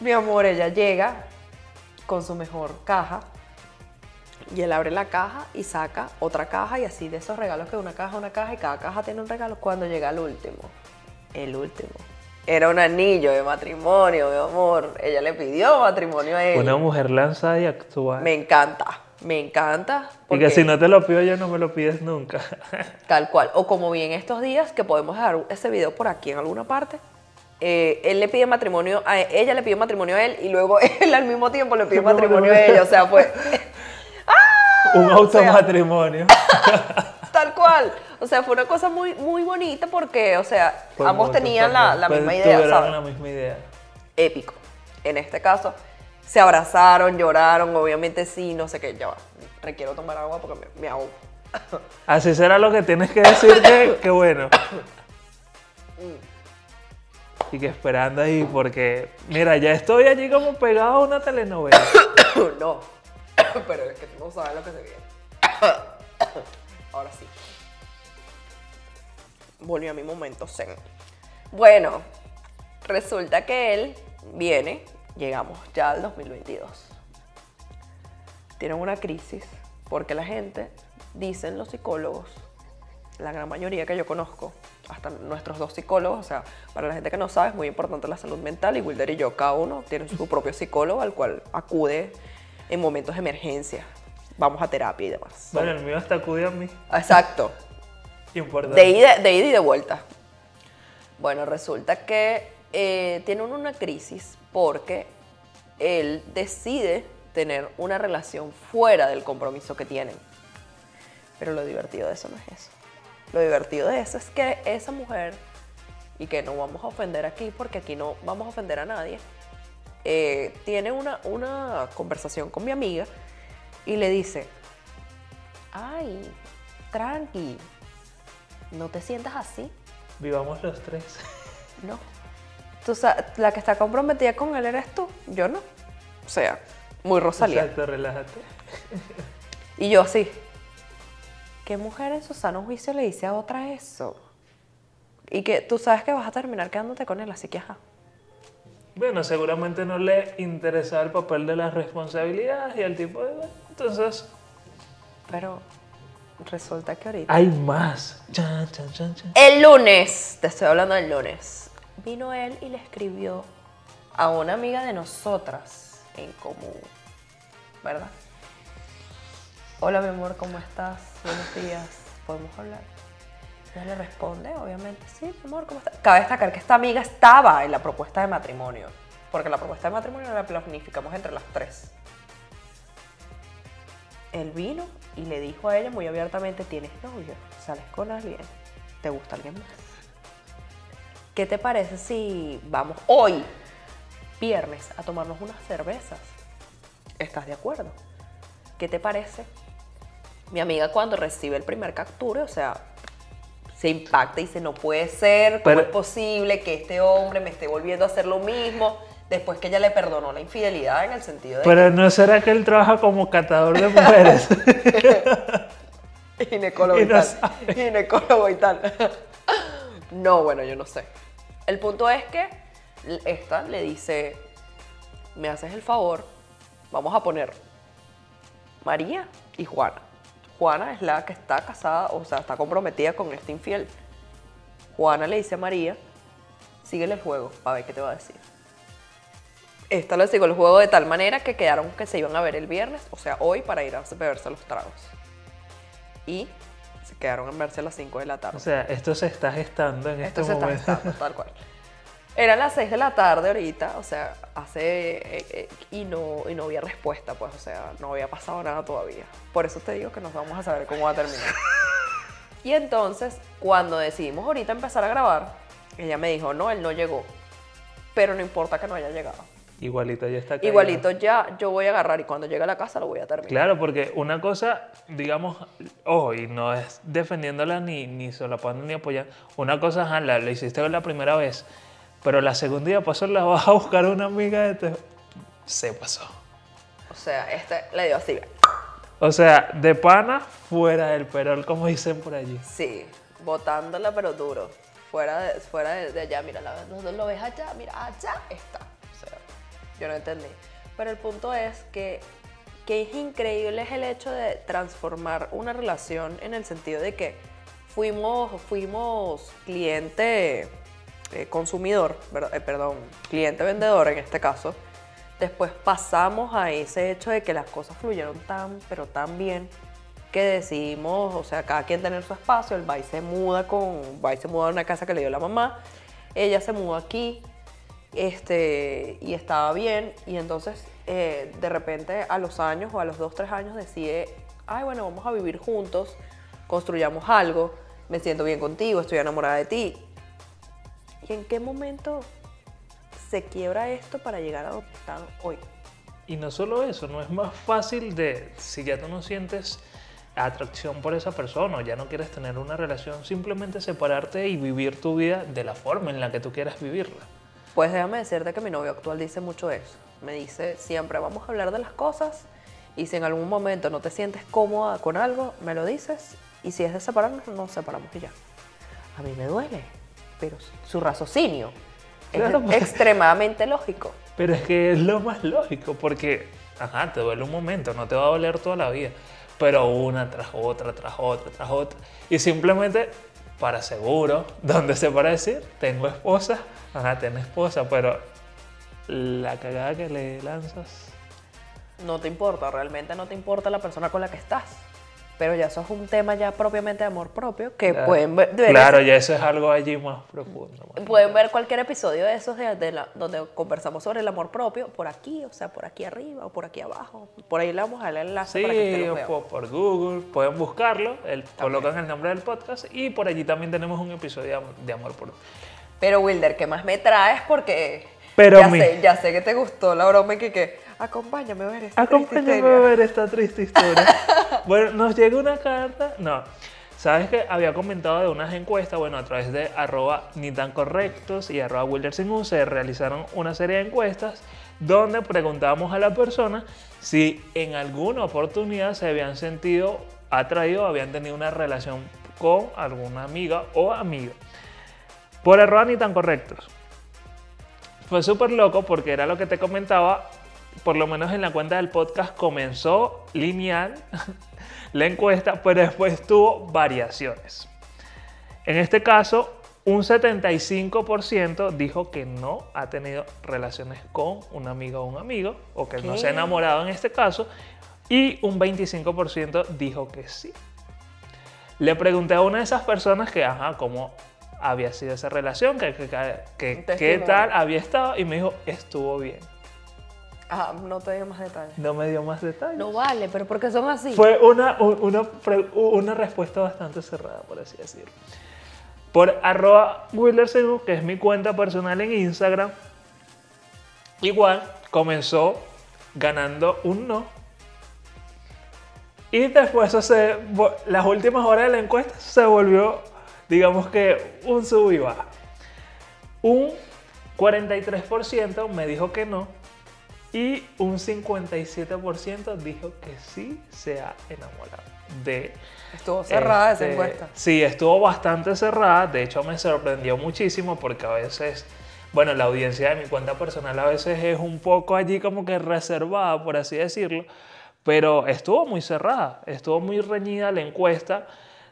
Speaker 2: mi amor, ella llega con su mejor caja y él abre la caja y saca otra caja y así de esos regalos que una caja, una caja y cada caja tiene un regalo. Cuando llega el último, el último, era un anillo de matrimonio, mi amor. Ella le pidió matrimonio a él.
Speaker 1: Una mujer lanzada y actual.
Speaker 2: Me encanta, me encanta.
Speaker 1: y
Speaker 2: porque-
Speaker 1: que si no te lo pido yo, no me lo pides nunca. [LAUGHS]
Speaker 2: Tal cual. O como vi en estos días, que podemos dejar ese video por aquí en alguna parte. eh, él le pide matrimonio a ella, le pide matrimonio a él y luego [LAUGHS] él al mismo tiempo le pide matrimonio a ella. O sea, fue [LAUGHS]
Speaker 1: Un
Speaker 2: o sea-
Speaker 1: automatrimonio.
Speaker 2: tal cual. O sea, fue una cosa muy, muy bonita porque, o sea, ambos tenían la, la
Speaker 1: Pues
Speaker 2: misma idea,
Speaker 1: tuvieron
Speaker 2: ¿sabes?
Speaker 1: la misma idea.
Speaker 2: Épico. En este caso, se abrazaron, lloraron, obviamente sí, no sé qué, ya va. Requiero tomar agua porque me, me ahogo. [LAUGHS]
Speaker 1: Así será lo que tienes que decir [LAUGHS] que, que bueno. Y que esperando ahí, porque mira, ya estoy allí como pegado a una telenovela. [COUGHS]
Speaker 2: no. [COUGHS] Pero es que tú no sabes lo que se viene. [COUGHS] Ahora sí. Volvió a mi momento zen. Bueno, resulta que él viene, llegamos ya al 2022. Tienen una crisis porque la gente, dicen los psicólogos, la gran mayoría que yo conozco, hasta nuestros dos psicólogos, o sea, para la gente que no sabe, es muy importante la salud mental y Wilder y yo, cada uno tiene su propio psicólogo al cual acude en momentos de emergencia. Vamos a terapia y demás.
Speaker 1: Bueno, el mío hasta acude a mí.
Speaker 2: Exacto. De ida, de ida y de vuelta. Bueno, resulta que eh, tiene una crisis porque él decide tener una relación fuera del compromiso que tienen. Pero lo divertido de eso no es eso. Lo divertido de eso es que esa mujer, y que no vamos a ofender aquí porque aquí no vamos a ofender a nadie, eh, tiene una, una conversación con mi amiga y le dice, ay, tranqui, no te sientas así,
Speaker 1: Vivamos los tres.
Speaker 2: no. Tú la que está comprometida con él eres tú, yo no. O sea, muy Rosalía.
Speaker 1: Exacto, relájate.
Speaker 2: Y yo así, ¿qué mujer en su sano juicio le dice a otra eso? Y que tú sabes que vas a terminar quedándote con él, así que ajá.
Speaker 1: Bueno, seguramente no le interesaba el papel de las responsabilidades y el tipo de... Entonces,
Speaker 2: Pero resulta que ahorita...
Speaker 1: hay más. Chan, chan, chan, chan.
Speaker 2: El lunes, te estoy hablando del lunes, vino él y le escribió a una amiga de nosotras en común, ¿verdad? Hola mi amor, ¿cómo estás? Buenos días, ¿podemos hablar? Ella le responde, obviamente, sí, mi amor, ¿cómo estás? Cabe destacar que esta amiga estaba en la propuesta de matrimonio, porque la propuesta de matrimonio la planificamos entre las tres. Él vino y le dijo a ella muy abiertamente, tienes novio, sales con alguien, ¿te gusta alguien más? ¿Qué te parece si vamos hoy, viernes, a tomarnos unas cervezas? ¿Estás de acuerdo? ¿Qué te parece? Mi amiga cuando recibe el primer capture, o sea, se impacta y dice, no puede ser, ¿cómo
Speaker 1: Pero-
Speaker 2: es posible que este hombre me esté volviendo a hacer lo mismo? Después que ella le perdonó la infidelidad en el sentido de
Speaker 1: Pero no será que él trabaja como catador de mujeres. [LAUGHS]
Speaker 2: Ginecólogo y,
Speaker 1: no.
Speaker 2: Ginecólogo y tal. [LAUGHS] No, bueno, yo no sé. El punto es que esta le dice, me haces el favor, vamos a poner María y Juana. Juana es la que está casada, o sea, está comprometida con este infiel. Juana le dice a María, síguele el juego, para ver qué te va a decir. Esta le siguió el juego de tal manera que quedaron que se iban a ver el viernes, o sea, hoy, para ir a beberse los tragos. Y se quedaron a verse a las 5 de la tarde.
Speaker 1: o sea, esto se está gestando en
Speaker 2: Esto
Speaker 1: este
Speaker 2: se está
Speaker 1: momento.
Speaker 2: gestando, tal cual. Eran las 6 de la tarde ahorita, o sea, hace. eh, eh, y, no, y no había respuesta, pues, o sea, no había pasado nada todavía. Por eso te digo que nos vamos a saber cómo va a terminar. [LAUGHS] Y entonces, cuando decidimos ahorita empezar a grabar, ella me dijo: No, él no llegó. pero no importa que no haya llegado.
Speaker 1: Igualito ya está caído.
Speaker 2: Igualito ya yo voy a agarrar y cuando llegue a la casa lo voy a terminar.
Speaker 1: Claro, porque una cosa, digamos, ojo, y no es defendiéndola ni, ni solapando ni apoyando. Una cosa, ajá, la, la hiciste la primera vez, pero la segunda día pasó, la vas a buscar a una amiga de te... Se pasó.
Speaker 2: O sea, este le dio así.
Speaker 1: O sea, de pana, fuera del perol, como dicen por allí.
Speaker 2: Sí, botándola pero duro. Fuera de, fuera de, de allá, mira, la- lo, lo ves allá, mira, allá está. Yo no entendí. Pero el punto es que, que es increíble es el hecho de transformar una relación en el sentido de que fuimos, fuimos cliente eh, consumidor, eh, perdón, cliente vendedor en este caso. Después pasamos a ese hecho de que las cosas fluyeron tan, pero tan bien que decidimos, o sea, cada quien tener su espacio. El Bay se muda con, Bay se muda a una casa que le dio la mamá. Ella se mudó aquí, este, y estaba bien. Y entonces, eh, de repente, a los años o a los dos, tres años, decide, ay, bueno, vamos a vivir juntos, construyamos algo, me siento bien contigo, estoy enamorada de ti. ¿Y en qué momento se quiebra esto para llegar a donde están hoy?
Speaker 1: Y no solo eso, no es más fácil de, si ya tú no sientes atracción por esa persona o ya no quieres tener una relación, simplemente separarte y vivir tu vida de la forma en la que tú quieras vivirla.
Speaker 2: Pues déjame decirte que mi novio actual dice mucho eso. Me dice siempre vamos a hablar de las cosas y si en algún momento no te sientes cómoda con algo, me lo dices y si es de separarnos, nos separamos y ya. A mí me duele, pero su raciocinio
Speaker 1: Claro,
Speaker 2: es
Speaker 1: porque-
Speaker 2: extremadamente lógico.
Speaker 1: Pero es que es lo más lógico, porque, ajá, te duele un momento, no te va a doler toda la vida, pero una tras otra, tras otra, tras otra. Y simplemente, para seguro, donde se para decir, tengo esposa, ajá, tengo esposa, pero la cagada que le lanzas.
Speaker 2: No te importa, realmente no te importa la persona con la que estás. Pero ya eso es un tema ya propiamente de amor propio que
Speaker 1: Claro.
Speaker 2: pueden ver,
Speaker 1: Claro,
Speaker 2: ese-
Speaker 1: ya eso es algo allí más profundo. más-
Speaker 2: Pueden ver cualquier episodio de esos de, de la- donde conversamos sobre el amor propio, por aquí, o sea, por aquí arriba o por aquí abajo. Por ahí le vamos a dar el enlace para que
Speaker 1: Sí,
Speaker 2: lo
Speaker 1: o por, Google, pueden buscarlo, el, colocan el nombre del podcast y por allí también tenemos un episodio de, am- de amor propio.
Speaker 2: Pero Wilder, ¿qué más me traes? Porque
Speaker 1: Pero
Speaker 2: ya,
Speaker 1: mi-
Speaker 2: sé, ya sé que te gustó la broma y que, que acompáñame a ver esta triste
Speaker 1: Acompáñame a
Speaker 2: historia.
Speaker 1: ver esta triste historia. [LAUGHS] bueno, nos llega una carta. No. Sabes que había comentado de unas encuestas, bueno, a través de arroba ni tan correctos y arroba se realizaron una serie de encuestas donde preguntábamos a la persona si en alguna oportunidad se habían sentido atraídos, habían tenido una relación con alguna amiga o amigo. Por arroba ni tan correctos. Fue súper loco porque era lo que te comentaba, por lo menos en la cuenta del podcast comenzó lineal [LAUGHS] la encuesta, pero después tuvo variaciones. En este caso, un 75% dijo que no ha tenido relaciones con una amiga o un amigo, o que no se ha
Speaker 2: ¿Qué?
Speaker 1: enamorado en este caso, y un 25% dijo que sí. Le pregunté a una de esas personas que, ajá, cómo había sido esa relación,
Speaker 2: Un
Speaker 1: qué
Speaker 2: testimonio.
Speaker 1: tal había estado, y me dijo, estuvo bien.
Speaker 2: No te digo más detalles.
Speaker 1: No me dio más detalles.
Speaker 2: No vale, pero ¿por qué son así?
Speaker 1: Fue una, un- una, respuesta bastante cerrada, por así decirlo. Por arroba Wildersegu, que es mi cuenta personal en Instagram, igual comenzó ganando un no. Y después se, las últimas horas de la encuesta se volvió, digamos que, un sub y baja. Un 43% me dijo que no y un 57% dijo que sí se ha enamorado de...
Speaker 2: Estuvo cerrada
Speaker 1: este,
Speaker 2: esa encuesta.
Speaker 1: Sí, estuvo bastante cerrada. De hecho, me sorprendió muchísimo porque a veces, bueno, la audiencia de mi cuenta personal a veces es un poco allí como que reservada, por así decirlo. Pero estuvo muy cerrada, estuvo muy reñida la encuesta.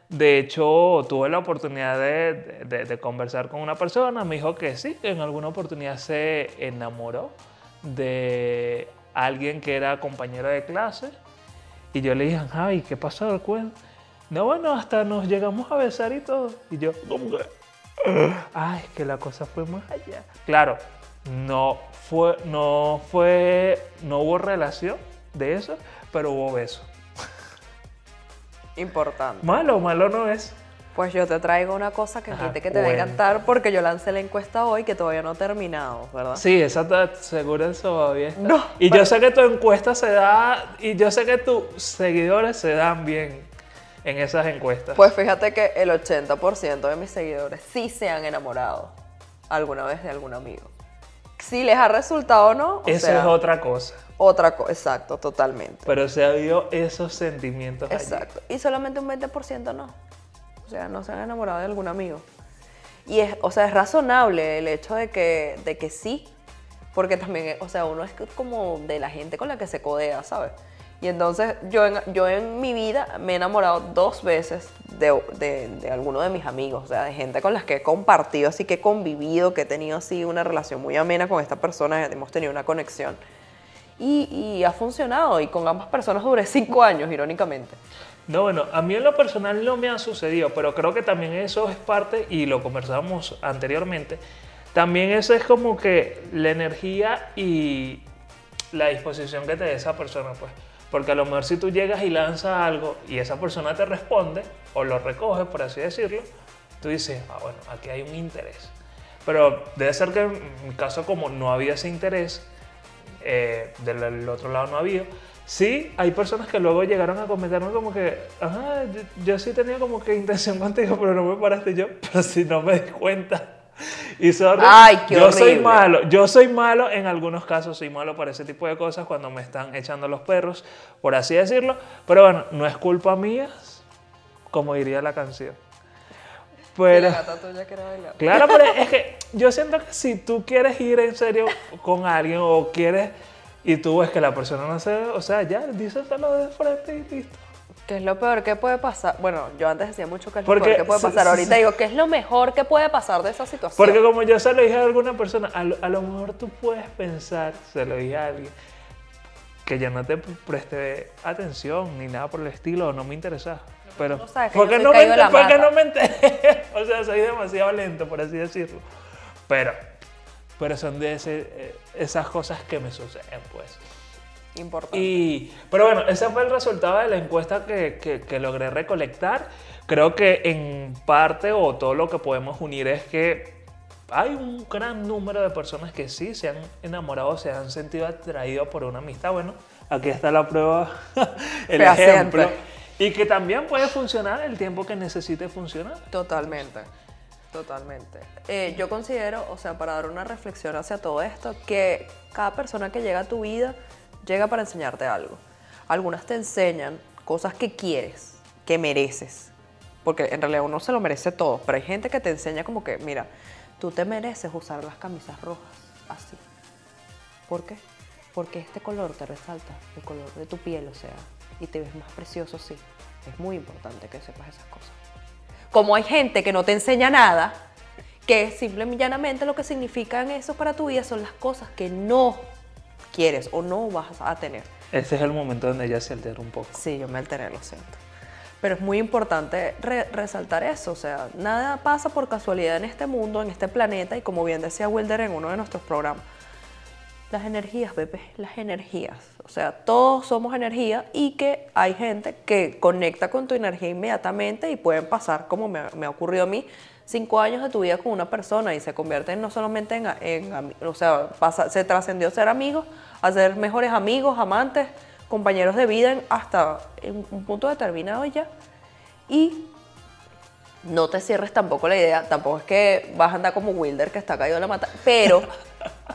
Speaker 1: De hecho, tuve la oportunidad de, de- de- conversar con una persona. Me dijo que sí, que en alguna oportunidad se enamoró de alguien que era compañero de clase. Y yo le dije, ay, ¿qué pasó? Cuéntame. No, bueno, hasta nos llegamos a besar y todo. Y yo, ¿cómo que? Ay, que la cosa fue más allá. Claro, no fue, no fue, no hubo relación de eso, pero hubo beso.
Speaker 2: Importante.
Speaker 1: Malo, malo no es.
Speaker 2: Pues yo te traigo una cosa que
Speaker 1: Ajá,
Speaker 2: que te va a encantar porque yo lancé la encuesta hoy que todavía no ha terminado, ¿verdad?
Speaker 1: Sí, esa está segura eso todavía está.
Speaker 2: No,
Speaker 1: y
Speaker 2: pero-
Speaker 1: yo sé que tu encuesta se da, y yo sé que tus seguidores se dan bien en esas encuestas.
Speaker 2: Pues fíjate que el 80% de mis seguidores sí se han enamorado alguna vez de algún amigo. Si les ha resultado o no, o
Speaker 1: Eso
Speaker 2: sea,
Speaker 1: es otra cosa.
Speaker 2: otra cosa, exacto, totalmente.
Speaker 1: Pero se ha habido esos sentimientos allí.
Speaker 2: Exacto. Y solamente un 20% no. Sea, no se han enamorado de algún amigo. Y es, o sea, es razonable el hecho de que, de que sí. Porque también, o sea, uno es como de la gente con la que se codea, ¿sabes? Y entonces yo en, yo en mi vida me he enamorado dos veces de, de, de alguno de mis amigos, o sea, de gente con las que he compartido, así que he convivido, que he tenido así una relación muy amena con esta persona, hemos tenido una conexión. Y, y ha funcionado, y con ambas personas duré cinco años, irónicamente.
Speaker 1: No, bueno, a mí en lo personal no me ha sucedido, pero creo que también eso es parte, y lo conversábamos anteriormente, también eso es como que la energía y la disposición que te dé esa persona, pues. Porque a lo mejor si tú llegas y lanzas algo y esa persona te responde, o lo recoge, por así decirlo, tú dices, ah, bueno, aquí hay un interés. Pero debe ser que en mi caso, como no había ese interés, eh, del, otro lado no había. Sí, hay personas que luego llegaron a comentarme como que, ajá, yo, yo sí tenía como que intención [LAUGHS] contigo, pero no me paraste yo, [LAUGHS] pero si no me di cuenta. Y sorry,
Speaker 2: Ay, qué
Speaker 1: yo soy malo, yo soy malo en algunos casos, soy malo para ese tipo de cosas cuando me están echando los perros, por así decirlo, pero bueno, no es culpa mía, como diría la canción. Pero...
Speaker 2: La gata tuya quiere bailar.
Speaker 1: Claro, pero es que [LAUGHS] yo siento que si tú quieres ir en serio con alguien o quieres y tú ves que la persona no se, o sea, ya, díselo de frente y listo.
Speaker 2: ¿Qué es lo peor que puede pasar? Bueno, yo antes decía mucho que es lo
Speaker 1: Porque
Speaker 2: peor que puede pasar. Ahorita digo, ¿qué es lo mejor que puede pasar de esa situación?
Speaker 1: Porque como yo se lo dije a alguna persona, a lo, a lo mejor tú puedes pensar, se lo dije a alguien, que yo no te preste atención ni nada por el estilo, o no me interesa. Pero,
Speaker 2: no sabes que
Speaker 1: porque no me porque no me enteré. [LAUGHS] o sea, soy demasiado lento, por así decirlo. Pero, pero son de ese, eh, esas cosas que me suceden, pues.
Speaker 2: Importante.
Speaker 1: Y, pero bueno, ese fue el resultado de la encuesta que, que- que logré recolectar. Creo que en parte o todo lo que podemos unir es que hay un gran número de personas que sí se han enamorado, se han sentido atraídos por una amistad. Bueno, aquí está la prueba, [LAUGHS] el
Speaker 2: Fehaciente.
Speaker 1: ejemplo. Y que también puede funcionar el tiempo que necesite funcionar.
Speaker 2: Totalmente, totalmente. Eh, yo considero, o sea, para dar una reflexión hacia todo esto, que cada persona que llega a tu vida llega para enseñarte algo. Algunas te enseñan cosas que quieres, que mereces, porque en realidad uno se lo merece todo, pero hay gente que te enseña como que, mira, tú te mereces usar las camisas rojas, así. ¿Por qué? Porque este color te resalta, el color de tu piel, o sea, y te ves más precioso, sí. Es muy importante que sepas esas cosas. Como hay gente que no te enseña nada, que simple y llanamente lo que significan eso para tu vida son las cosas que no quieres o no vas a tener.
Speaker 1: Ese es el momento donde ella se altera un poco.
Speaker 2: Sí, yo me alteré, lo siento. Pero es muy importante re- resaltar eso, o sea, nada pasa por casualidad en este mundo, en este planeta, y como bien decía Wilder en uno de nuestros programas, las energías, Pepe, las energías. O sea, todos somos energía y que hay gente que conecta con tu energía inmediatamente y pueden pasar, como me, ha ocurrido a mí, cinco años de tu vida con una persona y se convierten no solamente en, en o sea, pasa- se trascendió ser amigos a ser mejores amigos, amantes, compañeros de vida hasta un punto determinado ya. Y no te cierres tampoco la idea, tampoco es que vas a andar como Wilder que está caído en la mata, pero,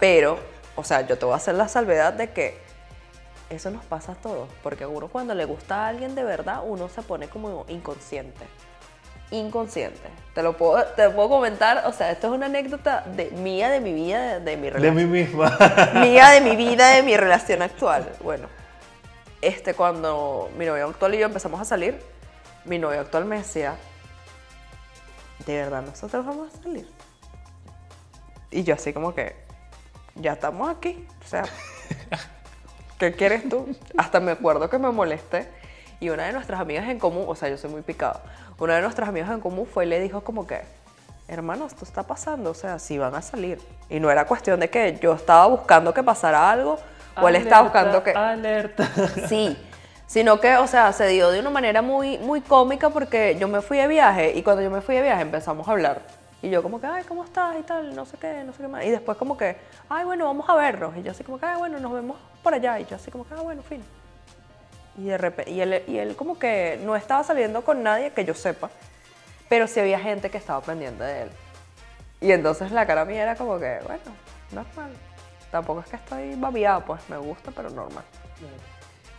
Speaker 2: pero, o sea, yo te voy a hacer la salvedad de que eso nos pasa a todos, porque a uno cuando le gusta a alguien de verdad, uno se pone como inconsciente. Inconsciente. Te lo puedo, te puedo comentar, o sea, esto es una anécdota de, mía, de mi vida, de, de mi
Speaker 1: De
Speaker 2: relación
Speaker 1: mí misma. [LAUGHS]
Speaker 2: mía de mi vida, de mi relación actual. Bueno, este, cuando mi novio actual y yo empezamos a salir, mi novio actual me decía, ¿de verdad nosotros vamos a salir? Y yo así como que, ya estamos aquí, o sea, ¿qué quieres tú? Hasta me acuerdo que me molesté y una de nuestras amigas en común, o sea, yo soy muy picado, una de nuestras amigas en común fue y le dijo como que, hermano, esto está pasando, o sea, si van a salir. Y no era cuestión de que yo estaba buscando que pasara algo o él estaba buscando que...
Speaker 1: Alerta. [LAUGHS]
Speaker 2: Sí, Sino que, o sea, se dio de una manera muy, muy cómica porque yo me fui de viaje y cuando yo me fui de viaje empezamos a hablar. Y yo como que, ay, ¿cómo estás? Y tal, no sé qué, no sé qué más. Y después como que, ay, bueno, vamos a vernos. Y yo así como que, ay, bueno, nos vemos por allá. Y yo así como que, ah, bueno, fin. Y de repente, y él como que no estaba saliendo con nadie que yo sepa, pero sí había gente que estaba pendiente de él. Y entonces la cara mía era como que, bueno, normal. Tampoco es que estoy babiada, pues me gusta, pero normal.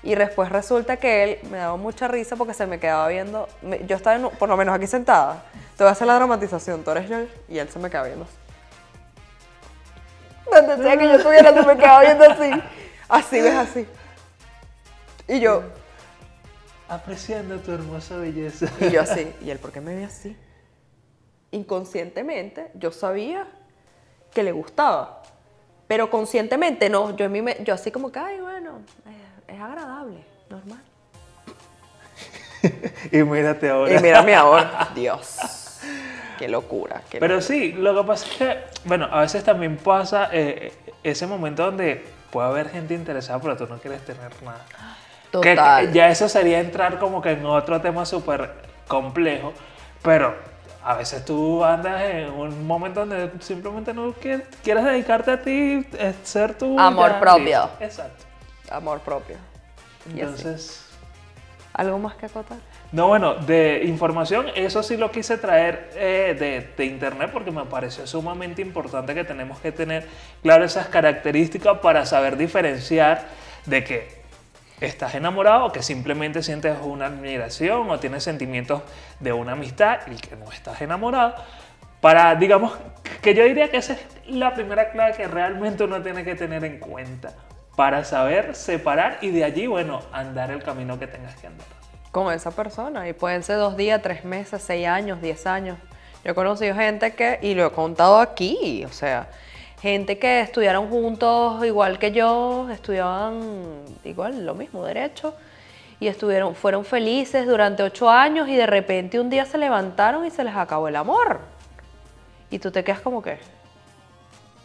Speaker 2: Y después resulta que él me daba mucha risa porque se me quedaba viendo. me- yo estaba, en un- por lo menos aquí sentada. Te voy a hacer la dramatización. Tú eres yo y él se me quedaba viendo así. Donde sea que yo estuviera, se me quedaba viendo así. Así, ves así. Y yo,
Speaker 1: Apreciando tu hermosa belleza.
Speaker 2: y yo así. ¿Y él por qué me ve así? Inconscientemente, yo sabía que le gustaba. Pero conscientemente no. Yo, en mí me- yo así como que, ay, bueno, es, es agradable, normal. [LAUGHS]
Speaker 1: y mírate ahora.
Speaker 2: Y mírame ahora. Dios. Qué locura. qué
Speaker 1: Pero sí, lo que pasa es que, bueno, a veces también pasa eh, ese momento donde puede haber gente interesada, pero tú no quieres tener nada. Que-
Speaker 2: Total.
Speaker 1: que ya eso sería entrar como que en otro tema súper complejo, pero a veces tú andas en un momento donde simplemente no quieres, quieres dedicarte a ti, eh, ser tú.
Speaker 2: Amor propio.
Speaker 1: Exacto.
Speaker 2: Amor propio. Y así.
Speaker 1: Entonces,
Speaker 2: ¿Algo más que acotar?
Speaker 1: no, bueno, de información, eso sí lo quise traer eh, de, de internet porque me pareció sumamente importante que tenemos que tener claro esas características para saber diferenciar de que estás enamorado o que simplemente sientes una admiración o tienes sentimientos de una amistad y que no estás enamorado. Para, digamos, que yo diría que esa es la primera clave que realmente uno tiene que tener en cuenta para saber separar y de allí, bueno, andar el camino que tengas que andar.
Speaker 2: Con esa persona. Y pueden ser dos días, tres meses, seis años, diez años. Yo he conocido gente que, y lo he contado aquí, o sea, gente que estudiaron juntos igual que yo, estudiaban igual, lo mismo, derecho, y estuvieron, fueron felices durante ocho años y de repente un día se levantaron y se les acabó el amor. Y tú te quedas como que,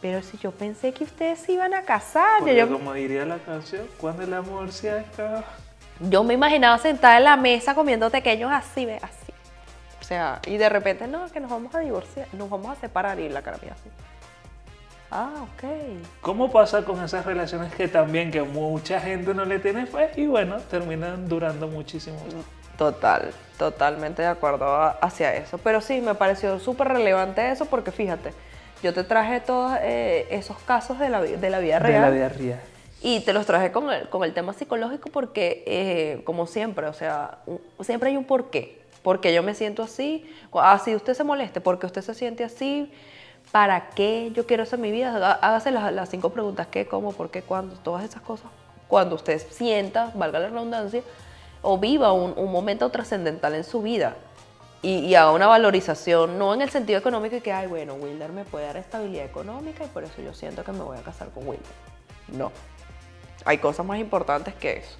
Speaker 2: pero si yo pensé que ustedes se iban a casar.
Speaker 1: Porque
Speaker 2: yo,
Speaker 1: como diría la canción, cuando el amor se acaba.
Speaker 2: yo me imaginaba sentada en la mesa comiendo pequeños así, ve, así. O sea, y de repente, no, que nos vamos a divorciar, nos vamos a separar y la cara mía así. Ah, ok.
Speaker 1: ¿Cómo pasa con esas relaciones que también que mucha gente no le tiene fe y bueno, terminan durando muchísimo?
Speaker 2: Total, totalmente de acuerdo hacia eso. Pero sí, me pareció súper relevante eso porque fíjate, yo te traje todos eh, esos casos de la, de la vida
Speaker 1: De
Speaker 2: real.
Speaker 1: la vida real.
Speaker 2: Y te los traje con el, con el tema psicológico porque, eh, como siempre, o sea, un- siempre hay un porqué. Porque yo me siento así, así usted se moleste, porque usted se siente así, ¿para qué yo quiero hacer mi vida? Há- Hágase las, las cinco preguntas, ¿qué, cómo, por qué, cuándo? Todas esas cosas. Cuando usted sienta, valga la redundancia, o viva un, un momento trascendental en su vida y, y haga una valorización, no en el sentido económico y que, ay, bueno, Wilder me puede dar estabilidad económica y por eso yo siento que me voy a casar con Wilder. No. Hay cosas más importantes que eso.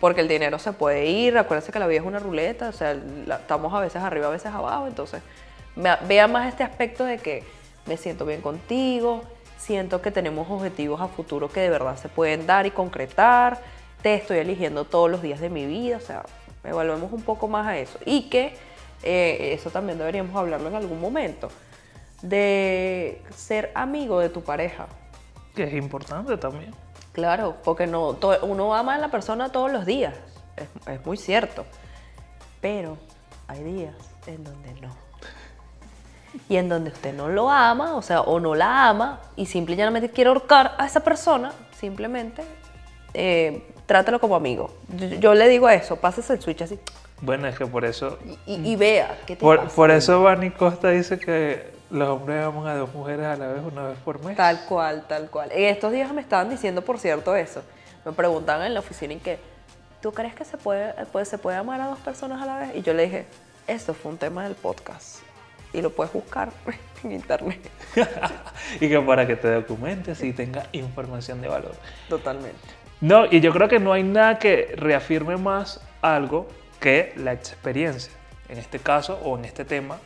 Speaker 2: Porque el dinero se puede ir, acuérdense que la vida es una ruleta, o sea, estamos a veces arriba, a veces abajo, entonces vea más este aspecto de que me siento bien contigo, siento que tenemos objetivos a futuro que de verdad se pueden dar y concretar, te estoy eligiendo todos los días de mi vida, o sea, evaluemos un poco más a eso. Y que eh, eso también deberíamos hablarlo en algún momento, de ser amigo de tu pareja.
Speaker 1: Que es importante también.
Speaker 2: Claro, porque no, to- uno ama a la persona todos los días, es, es muy cierto, pero hay días en donde no. Y en donde usted no lo ama, o sea, o no la ama, y simple y llanamente quiere ahorcar a esa persona, simplemente eh, trátalo como amigo. Yo, yo le digo eso, pásese el switch así
Speaker 1: Bueno, es que por eso,
Speaker 2: y, y- y vea qué te
Speaker 1: por,
Speaker 2: pasa.
Speaker 1: por eso Vani Costa dice que los hombres aman a dos mujeres a la vez una vez por mes.
Speaker 2: Tal cual, tal cual. En estos días me estaban diciendo, por cierto, eso. Me preguntaban en la oficina y que, ¿tú crees que se puede, pues, se puede amar a dos personas a la vez? Y yo le dije, esto fue un tema del podcast. Y lo puedes buscar [LAUGHS] en internet. [LAUGHS]
Speaker 1: y que para que te documentes y tenga información de valor.
Speaker 2: Totalmente.
Speaker 1: No, y yo creo que no hay nada que reafirme más algo que la experiencia. En este caso o en este tema,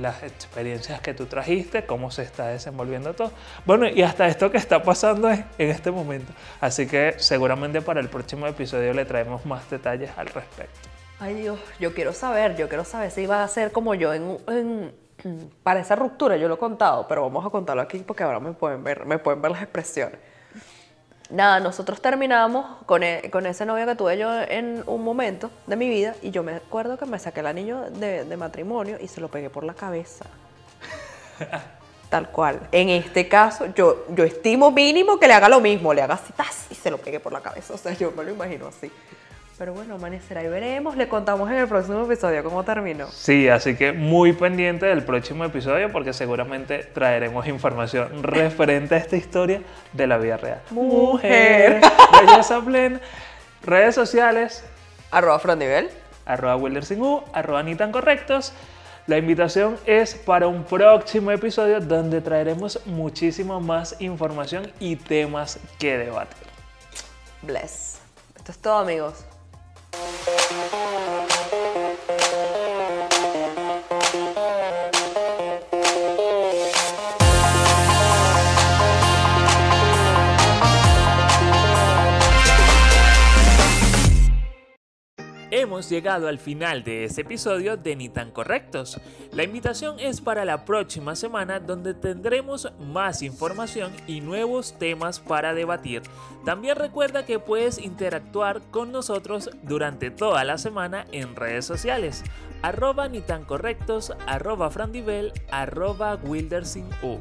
Speaker 1: las experiencias que tú trajiste, cómo se está desenvolviendo todo. Bueno, y hasta esto que está pasando en, este momento. Así que seguramente para el próximo episodio le traemos más detalles al respecto.
Speaker 2: Ay Dios, yo quiero saber, yo quiero saber si va a ser como yo en, en- para esa ruptura, yo lo he contado, pero vamos a contarlo aquí porque ahora me pueden ver, me pueden ver las expresiones. Nada, nosotros terminamos con, e- con ese novio que tuve yo en un momento de mi vida y yo me acuerdo que me saqué el anillo de, de matrimonio y se lo pegué por la cabeza. [LAUGHS] Tal cual. En este caso, yo, yo estimo mínimo que le haga lo mismo, le haga así, tas, y se lo pegue por la cabeza. O sea, yo me lo imagino así. Pero bueno, amanecerá y veremos. Le contamos en el próximo episodio cómo terminó.
Speaker 1: Sí, así que muy pendiente del próximo episodio porque seguramente traeremos información referente a esta historia de la vida real.
Speaker 2: Mujer.
Speaker 1: Belleza plena. Redes sociales,
Speaker 2: Arroba Frondivel.
Speaker 1: arroba Wildersingu, arroba ni tan correctos. La invitación es para un próximo episodio donde traeremos muchísima más información y temas que debatir.
Speaker 2: Bless. Esto es todo, amigos. Thank you.
Speaker 1: Hemos llegado al final de este episodio de Ni tan correctos. La invitación es para la próxima semana donde tendremos más información y nuevos temas para debatir. También recuerda que puedes interactuar con nosotros durante toda la semana en redes sociales. Arroba ni tan correctos, frandivel, arroba wildersin U.